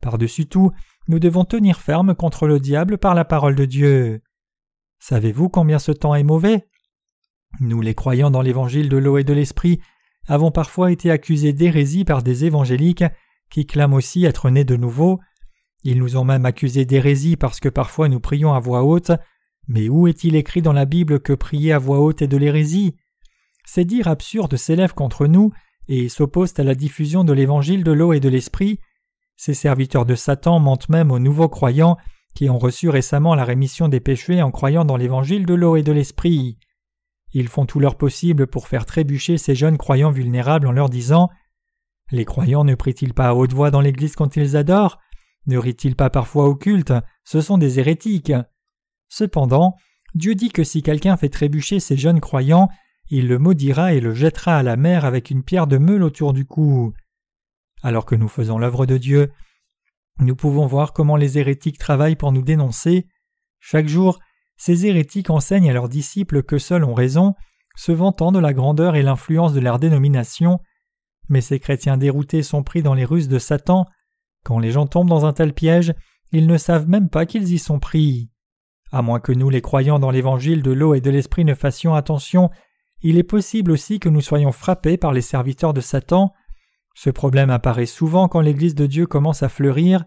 Par-dessus tout, nous devons tenir ferme contre le diable par la parole de Dieu. Savez-vous combien ce temps est mauvais? Nous les croyants dans l'évangile de l'eau et de l'esprit avons parfois été accusés d'hérésie par des évangéliques qui clament aussi être nés de nouveau. Ils nous ont même accusés d'hérésie parce que parfois nous prions à voix haute. Mais où est-il écrit dans la Bible que prier à voix haute est de l'hérésie? Ces dires absurdes s'élèvent contre nous et s'opposent à la diffusion de l'évangile de l'eau et de l'esprit. Ces serviteurs de Satan mentent même aux nouveaux croyants qui ont reçu récemment la rémission des péchés en croyant dans l'évangile de l'eau et de l'esprit. Ils font tout leur possible pour faire trébucher ces jeunes croyants vulnérables en leur disant Les croyants ne prient-ils pas à haute voix dans l'Église quand ils adorent? Ne rient-ils pas parfois au culte? Ce sont des hérétiques. Cependant, Dieu dit que si quelqu'un fait trébucher ces jeunes croyants, il le maudira et le jettera à la mer avec une pierre de meule autour du cou. Alors que nous faisons l'œuvre de Dieu, Nous pouvons voir comment les hérétiques travaillent pour nous dénoncer. Chaque jour, ces hérétiques enseignent à leurs disciples que seuls ont raison, se vantant de la grandeur et l'influence de leur dénomination. Mais ces chrétiens déroutés sont pris dans les ruses de Satan. Quand les gens tombent dans un tel piège, ils ne savent même pas qu'ils y sont pris. À moins que nous, les croyants dans l'évangile de l'eau et de l'esprit, ne fassions attention, il est possible aussi que nous soyons frappés par les serviteurs de Satan. Ce problème apparaît souvent quand l'Église de Dieu commence à fleurir.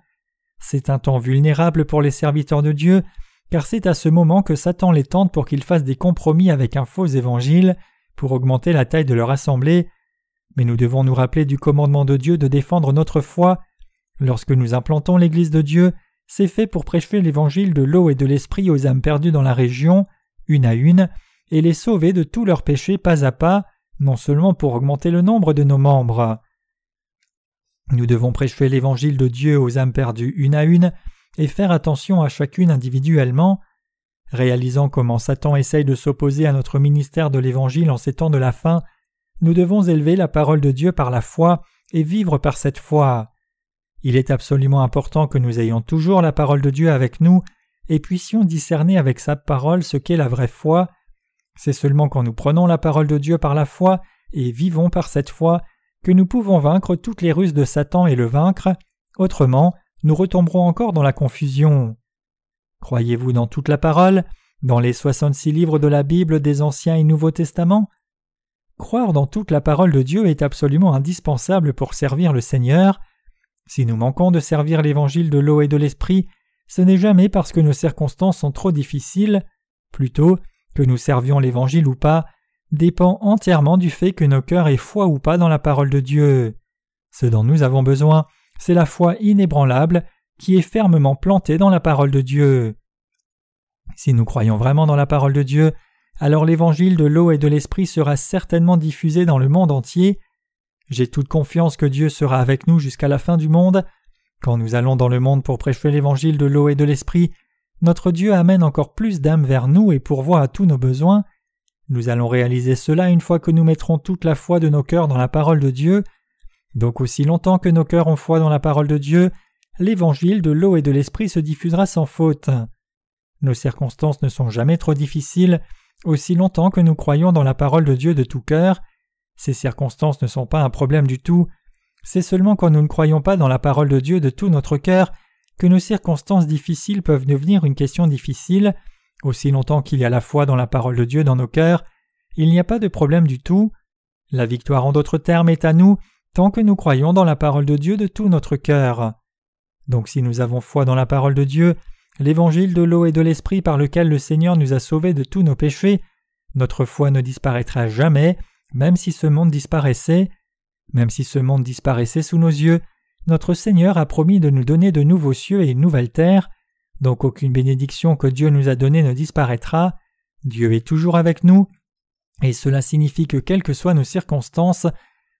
C'est un temps vulnérable pour les serviteurs de Dieu, car c'est à ce moment que Satan les tente pour qu'ils fassent des compromis avec un faux évangile pour augmenter la taille de leur assemblée. Mais nous devons nous rappeler du commandement de Dieu de défendre notre foi. Lorsque nous implantons l'Église de Dieu, c'est fait pour prêcher l'évangile de l'eau et de l'esprit aux âmes perdues dans la région, une à une, et les sauver de tous leurs péchés pas à pas, non seulement pour augmenter le nombre de nos membres. Nous devons prêcher l'évangile de Dieu aux âmes perdues une à une et faire attention à chacune individuellement. Réalisant comment Satan essaye de s'opposer à notre ministère de l'évangile en ces temps de la fin, nous devons élever la parole de Dieu par la foi et vivre par cette foi. Il est absolument important que nous ayons toujours la parole de Dieu avec nous et puissions discerner avec sa parole ce qu'est la vraie foi. C'est seulement quand nous prenons la parole de Dieu par la foi et vivons par cette foi que nous pouvons vaincre toutes les ruses de Satan et le vaincre, autrement nous retomberons encore dans la confusion. Croyez-vous dans toute la parole, dans les soixante-six livres de la Bible des Anciens et Nouveaux Testaments? Croire dans toute la parole de Dieu est absolument indispensable pour servir le Seigneur. Si nous manquons de servir l'évangile de l'eau et de l'esprit, ce n'est jamais parce que nos circonstances sont trop difficiles, plutôt que nous servions l'évangile ou pas, dépend entièrement du fait que nos cœurs aient foi ou pas dans la parole de Dieu. Ce dont nous avons besoin, c'est la foi inébranlable qui est fermement plantée dans la parole de Dieu. Si nous croyons vraiment dans la parole de Dieu, alors l'évangile de l'eau et de l'esprit sera certainement diffusé dans le monde entier. J'ai toute confiance que Dieu sera avec nous jusqu'à la fin du monde. Quand nous allons dans le monde pour prêcher l'évangile de l'eau et de l'esprit, notre Dieu amène encore plus d'âmes vers nous et pourvoit à tous nos besoins. Nous allons réaliser cela une fois que nous mettrons toute la foi de nos cœurs dans la parole de Dieu. Donc aussi longtemps que nos cœurs ont foi dans la parole de Dieu, l'évangile de l'eau et de l'esprit se diffusera sans faute. Nos circonstances ne sont jamais trop difficiles, aussi longtemps que nous croyons dans la parole de Dieu de tout cœur. Ces circonstances ne sont pas un problème du tout. C'est seulement quand nous ne croyons pas dans la parole de Dieu de tout notre cœur que nos circonstances difficiles peuvent devenir une question difficile, aussi longtemps qu'il y a la foi dans la parole de Dieu dans nos cœurs, il n'y a pas de problème du tout. La victoire en d'autres termes est à nous tant que nous croyons dans la parole de Dieu de tout notre cœur. Donc si nous avons foi dans la parole de Dieu, l'évangile de l'eau et de l'esprit par lequel le Seigneur nous a sauvés de tous nos péchés, notre foi ne disparaîtra jamais, même si ce monde disparaissait. Même si ce monde disparaissait sous nos yeux, notre Seigneur a promis de nous donner de nouveaux cieux et une nouvelle terre, donc aucune bénédiction que Dieu nous a donnée ne disparaîtra, Dieu est toujours avec nous, et cela signifie que quelles que soient nos circonstances,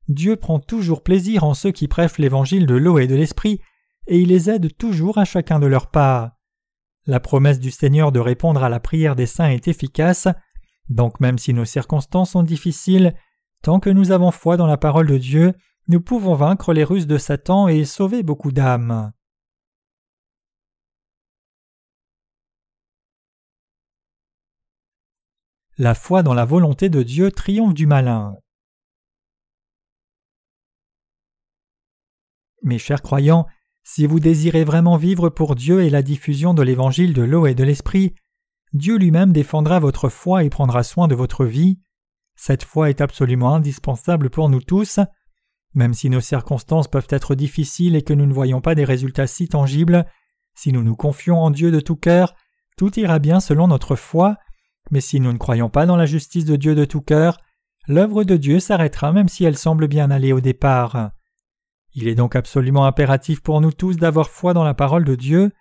Dieu prend toujours plaisir en ceux qui prêchent l'évangile de l'eau et de l'esprit, et il les aide toujours à chacun de leurs pas. La promesse du Seigneur de répondre à la prière des saints est efficace, donc même si nos circonstances sont difficiles, tant que nous avons foi dans la parole de Dieu, nous pouvons vaincre les ruses de Satan et sauver beaucoup d'âmes. La foi dans la volonté de Dieu triomphe du malin. Mes chers croyants, si vous désirez vraiment vivre pour Dieu et la diffusion de l'évangile de l'eau et de l'esprit, Dieu lui-même défendra votre foi et prendra soin de votre vie. Cette foi est absolument indispensable pour nous tous. Même si nos circonstances peuvent être difficiles et que nous ne voyons pas des résultats si tangibles, si nous nous confions en Dieu de tout cœur, tout ira bien selon notre foi mais si nous ne croyons pas dans la justice de Dieu de tout cœur, l'œuvre de Dieu s'arrêtera même si elle semble bien aller au départ. Il est donc absolument impératif pour nous tous d'avoir foi dans la parole de Dieu.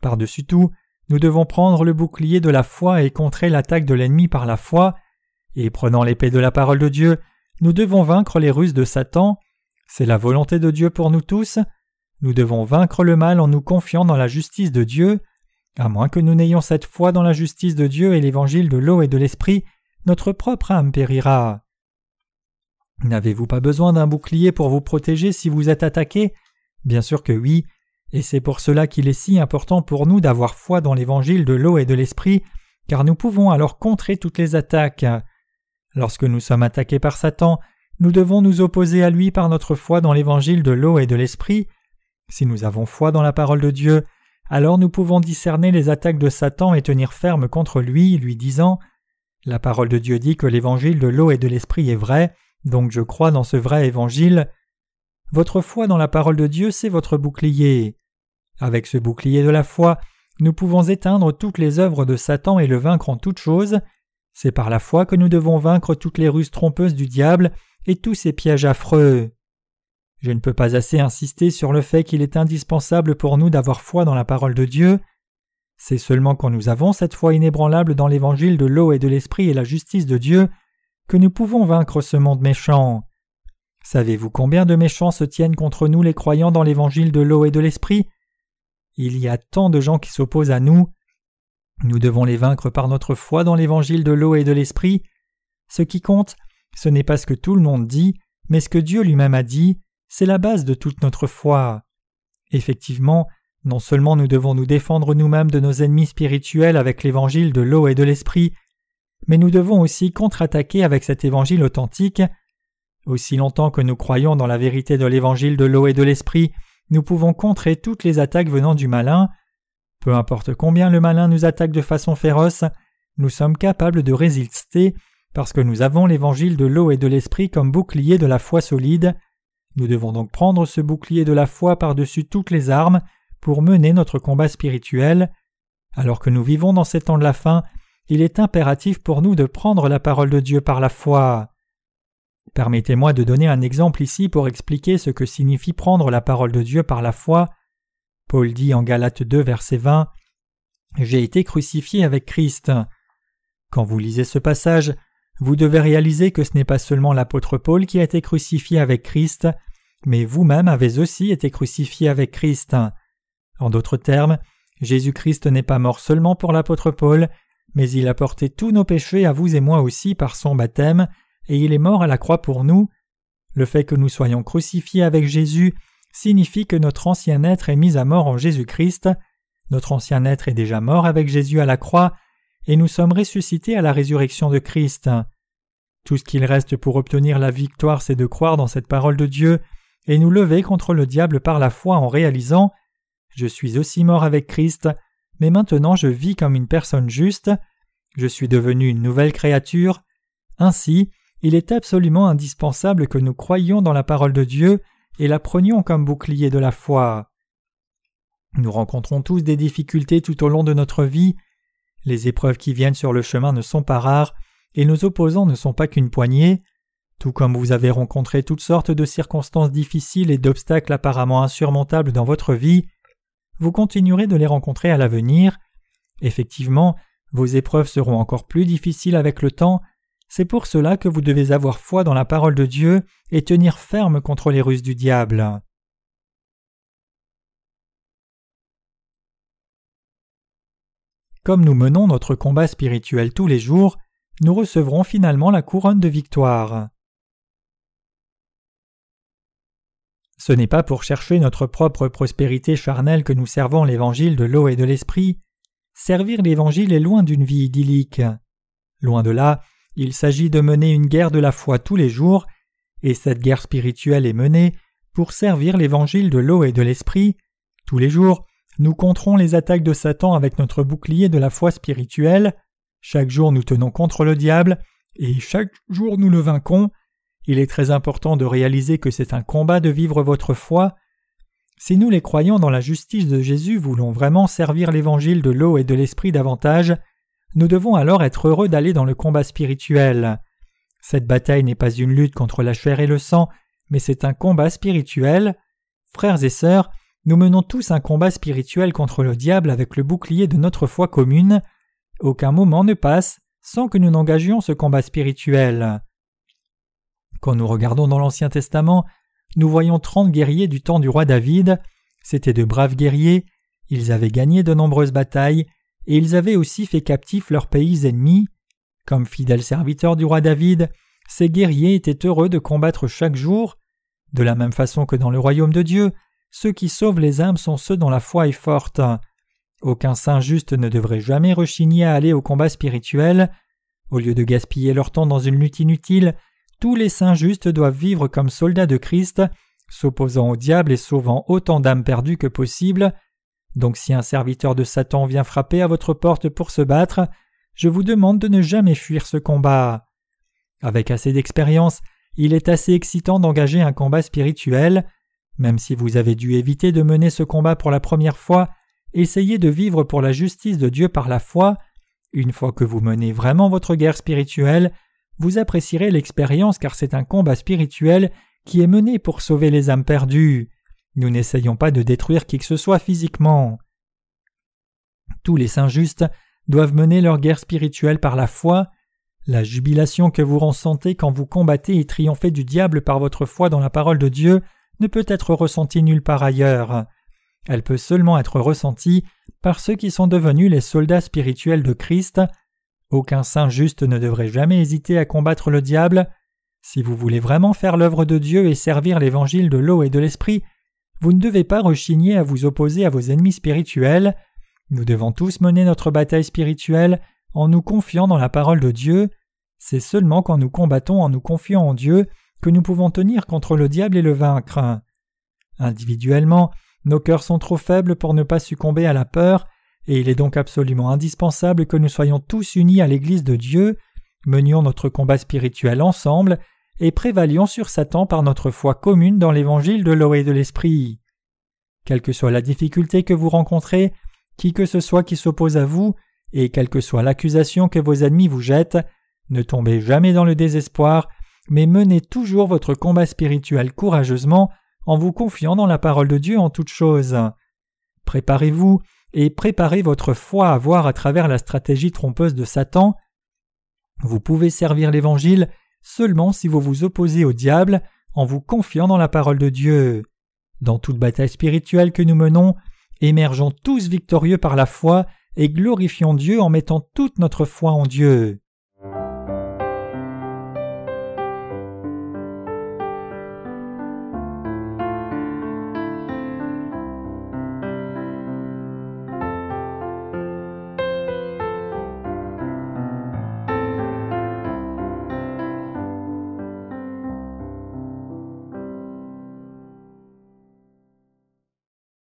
Par-dessus tout, nous devons prendre le bouclier de la foi et contrer l'attaque de l'ennemi par la foi, et prenant l'épée de la parole de Dieu, nous devons vaincre les ruses de Satan. C'est la volonté de Dieu pour nous tous. Nous devons vaincre le mal en nous confiant dans la justice de Dieu. À moins que nous n'ayons cette foi dans la justice de Dieu et l'évangile de l'eau et de l'esprit, notre propre âme périra. N'avez-vous pas besoin d'un bouclier pour vous protéger si vous êtes attaqué? Bien sûr que oui, Et c'est pour cela qu'il est si important pour nous d'avoir foi dans l'évangile de l'eau et de l'esprit, car nous pouvons alors contrer toutes les attaques. Lorsque nous sommes attaqués par Satan, nous devons nous opposer à lui par notre foi dans l'évangile de l'eau et de l'esprit. Si nous avons foi dans la parole de Dieu, alors nous pouvons discerner les attaques de Satan et tenir ferme contre lui, lui disant La parole de Dieu dit que l'évangile de l'eau et de l'esprit est vrai, donc je crois dans ce vrai évangile. Votre foi dans la parole de Dieu, c'est votre bouclier. Avec ce bouclier de la foi, nous pouvons éteindre toutes les œuvres de Satan et le vaincre en toutes choses. C'est par la foi que nous devons vaincre toutes les ruses trompeuses du diable et tous ses pièges affreux. Je ne peux pas assez insister sur le fait qu'il est indispensable pour nous d'avoir foi dans la parole de Dieu. C'est seulement quand nous avons cette foi inébranlable dans l'évangile de l'eau et de l'esprit et la justice de Dieu que nous pouvons vaincre ce monde méchant. Savez-vous combien de méchants se tiennent contre nous les croyants dans l'évangile de l'eau et de l'esprit? Il y a tant de gens qui s'opposent à nous. Nous devons les vaincre par notre foi dans l'évangile de l'eau et de l'esprit. Ce qui compte, ce n'est pas ce que tout le monde dit, mais ce que Dieu lui-même a dit, c'est la base de toute notre foi. Effectivement, non seulement nous devons nous défendre nous-mêmes de nos ennemis spirituels avec l'évangile de l'eau et de l'esprit, mais nous devons aussi contre-attaquer avec cet évangile authentique. Aussi longtemps que nous croyons dans la vérité de l'évangile de l'eau et de l'esprit, nous pouvons contrer toutes les attaques venant du malin. Peu importe combien le malin nous attaque de façon féroce, nous sommes capables de résister parce que nous avons l'évangile de l'eau et de l'esprit comme bouclier de la foi solide. Nous devons donc prendre ce bouclier de la foi par-dessus toutes les armes pour mener notre combat spirituel. Alors que nous vivons dans ces temps de la fin, il est impératif pour nous de prendre la parole de Dieu par la foi. Permettez-moi de donner un exemple ici pour expliquer ce que signifie prendre la parole de Dieu par la foi. Paul dit en Galates 2 verset 20 J'ai été crucifié avec Christ. Quand vous lisez ce passage, vous devez réaliser que ce n'est pas seulement l'apôtre Paul qui a été crucifié avec Christ, mais vous-même avez aussi été crucifié avec Christ. En d'autres termes, Jésus-Christ n'est pas mort seulement pour l'apôtre Paul, mais il a porté tous nos péchés à vous et moi aussi par son baptême, et il est mort à la croix pour nous. Le fait que nous soyons crucifiés avec Jésus signifie que notre ancien être est mis à mort en Jésus-Christ. Notre ancien être est déjà mort avec Jésus à la croix, et nous sommes ressuscités à la résurrection de Christ. Tout ce qu'il reste pour obtenir la victoire, c'est de croire dans cette parole de Dieu et nous lever contre le diable par la foi en réalisant Je suis aussi mort avec Christ, mais maintenant je vis comme une personne juste, je suis devenu une nouvelle créature. Ainsi, il est absolument indispensable que nous croyions dans la parole de Dieu et la prenions comme bouclier de la foi. Nous rencontrons tous des difficultés tout au long de notre vie, les épreuves qui viennent sur le chemin ne sont pas rares, et nos opposants ne sont pas qu'une poignée. Tout comme vous avez rencontré toutes sortes de circonstances difficiles et d'obstacles apparemment insurmontables dans votre vie, vous continuerez de les rencontrer à l'avenir. Effectivement, vos épreuves seront encore plus difficiles avec le temps, c'est pour cela que vous devez avoir foi dans la parole de Dieu et tenir ferme contre les ruses du diable. Comme nous menons notre combat spirituel tous les jours, nous recevrons finalement la couronne de victoire. Ce n'est pas pour chercher notre propre prospérité charnelle que nous servons l'évangile de l'eau et de l'esprit. Servir l'évangile est loin d'une vie idyllique. Loin de là, il s'agit de mener une guerre de la foi tous les jours, et cette guerre spirituelle est menée pour servir l'évangile de l'eau et de l'esprit. Tous les jours, nous controns les attaques de Satan avec notre bouclier de la foi spirituelle. Chaque jour nous tenons contre le diable, et chaque jour nous le vainquons. Il est très important de réaliser que c'est un combat de vivre votre foi. Si nous les croyants dans la justice de Jésus voulons vraiment servir l'évangile de l'eau et de l'esprit davantage, nous devons alors être heureux d'aller dans le combat spirituel. Cette bataille n'est pas une lutte contre la chair et le sang, mais c'est un combat spirituel. Frères et sœurs, nous menons tous un combat spirituel contre le diable avec le bouclier de notre foi commune. Aucun moment ne passe sans que nous n'engagions ce combat spirituel. Quand nous regardons dans l'Ancien Testament, nous voyons trente guerriers du temps du roi David. C'étaient de braves guerriers, ils avaient gagné de nombreuses batailles, et ils avaient aussi fait captifs leurs pays ennemis. Comme fidèles serviteurs du roi David, ces guerriers étaient heureux de combattre chaque jour. De la même façon que dans le royaume de Dieu, ceux qui sauvent les âmes sont ceux dont la foi est forte. Aucun saint juste ne devrait jamais rechigner à aller au combat spirituel. Au lieu de gaspiller leur temps dans une lutte inutile, tous les saints justes doivent vivre comme soldats de Christ, s'opposant au diable et sauvant autant d'âmes perdues que possible. Donc si un serviteur de Satan vient frapper à votre porte pour se battre, je vous demande de ne jamais fuir ce combat. Avec assez d'expérience, il est assez excitant d'engager un combat spirituel. Même si vous avez dû éviter de mener ce combat pour la première fois, essayez de vivre pour la justice de Dieu par la foi. Une fois que vous menez vraiment votre guerre spirituelle, vous apprécierez l'expérience car c'est un combat spirituel qui est mené pour sauver les âmes perdues. Nous n'essayons pas de détruire qui que ce soit physiquement. Tous les saints justes doivent mener leur guerre spirituelle par la foi. La jubilation que vous ressentez quand vous combattez et triomphez du diable par votre foi dans la parole de Dieu ne peut être ressentie nulle part ailleurs. Elle peut seulement être ressentie par ceux qui sont devenus les soldats spirituels de Christ. Aucun saint juste ne devrait jamais hésiter à combattre le diable. Si vous voulez vraiment faire l'œuvre de Dieu et servir l'évangile de l'eau et de l'esprit, vous ne devez pas rechigner à vous opposer à vos ennemis spirituels. Nous devons tous mener notre bataille spirituelle en nous confiant dans la parole de Dieu. C'est seulement quand nous combattons en nous confiant en Dieu que nous pouvons tenir contre le diable et le vaincre. Individuellement, nos cœurs sont trop faibles pour ne pas succomber à la peur, et il est donc absolument indispensable que nous soyons tous unis à l'Église de Dieu, menions notre combat spirituel ensemble, et prévalions sur Satan par notre foi commune dans l'évangile de l'eau et de l'esprit. Quelle que soit la difficulté que vous rencontrez, qui que ce soit qui s'oppose à vous, et quelle que soit l'accusation que vos ennemis vous jettent, ne tombez jamais dans le désespoir, mais menez toujours votre combat spirituel courageusement en vous confiant dans la parole de Dieu en toutes choses. Préparez-vous et préparez votre foi à voir à travers la stratégie trompeuse de Satan. Vous pouvez servir l'Évangile seulement si vous vous opposez au diable en vous confiant dans la parole de Dieu. Dans toute bataille spirituelle que nous menons, émergeons tous victorieux par la foi et glorifions Dieu en mettant toute notre foi en Dieu.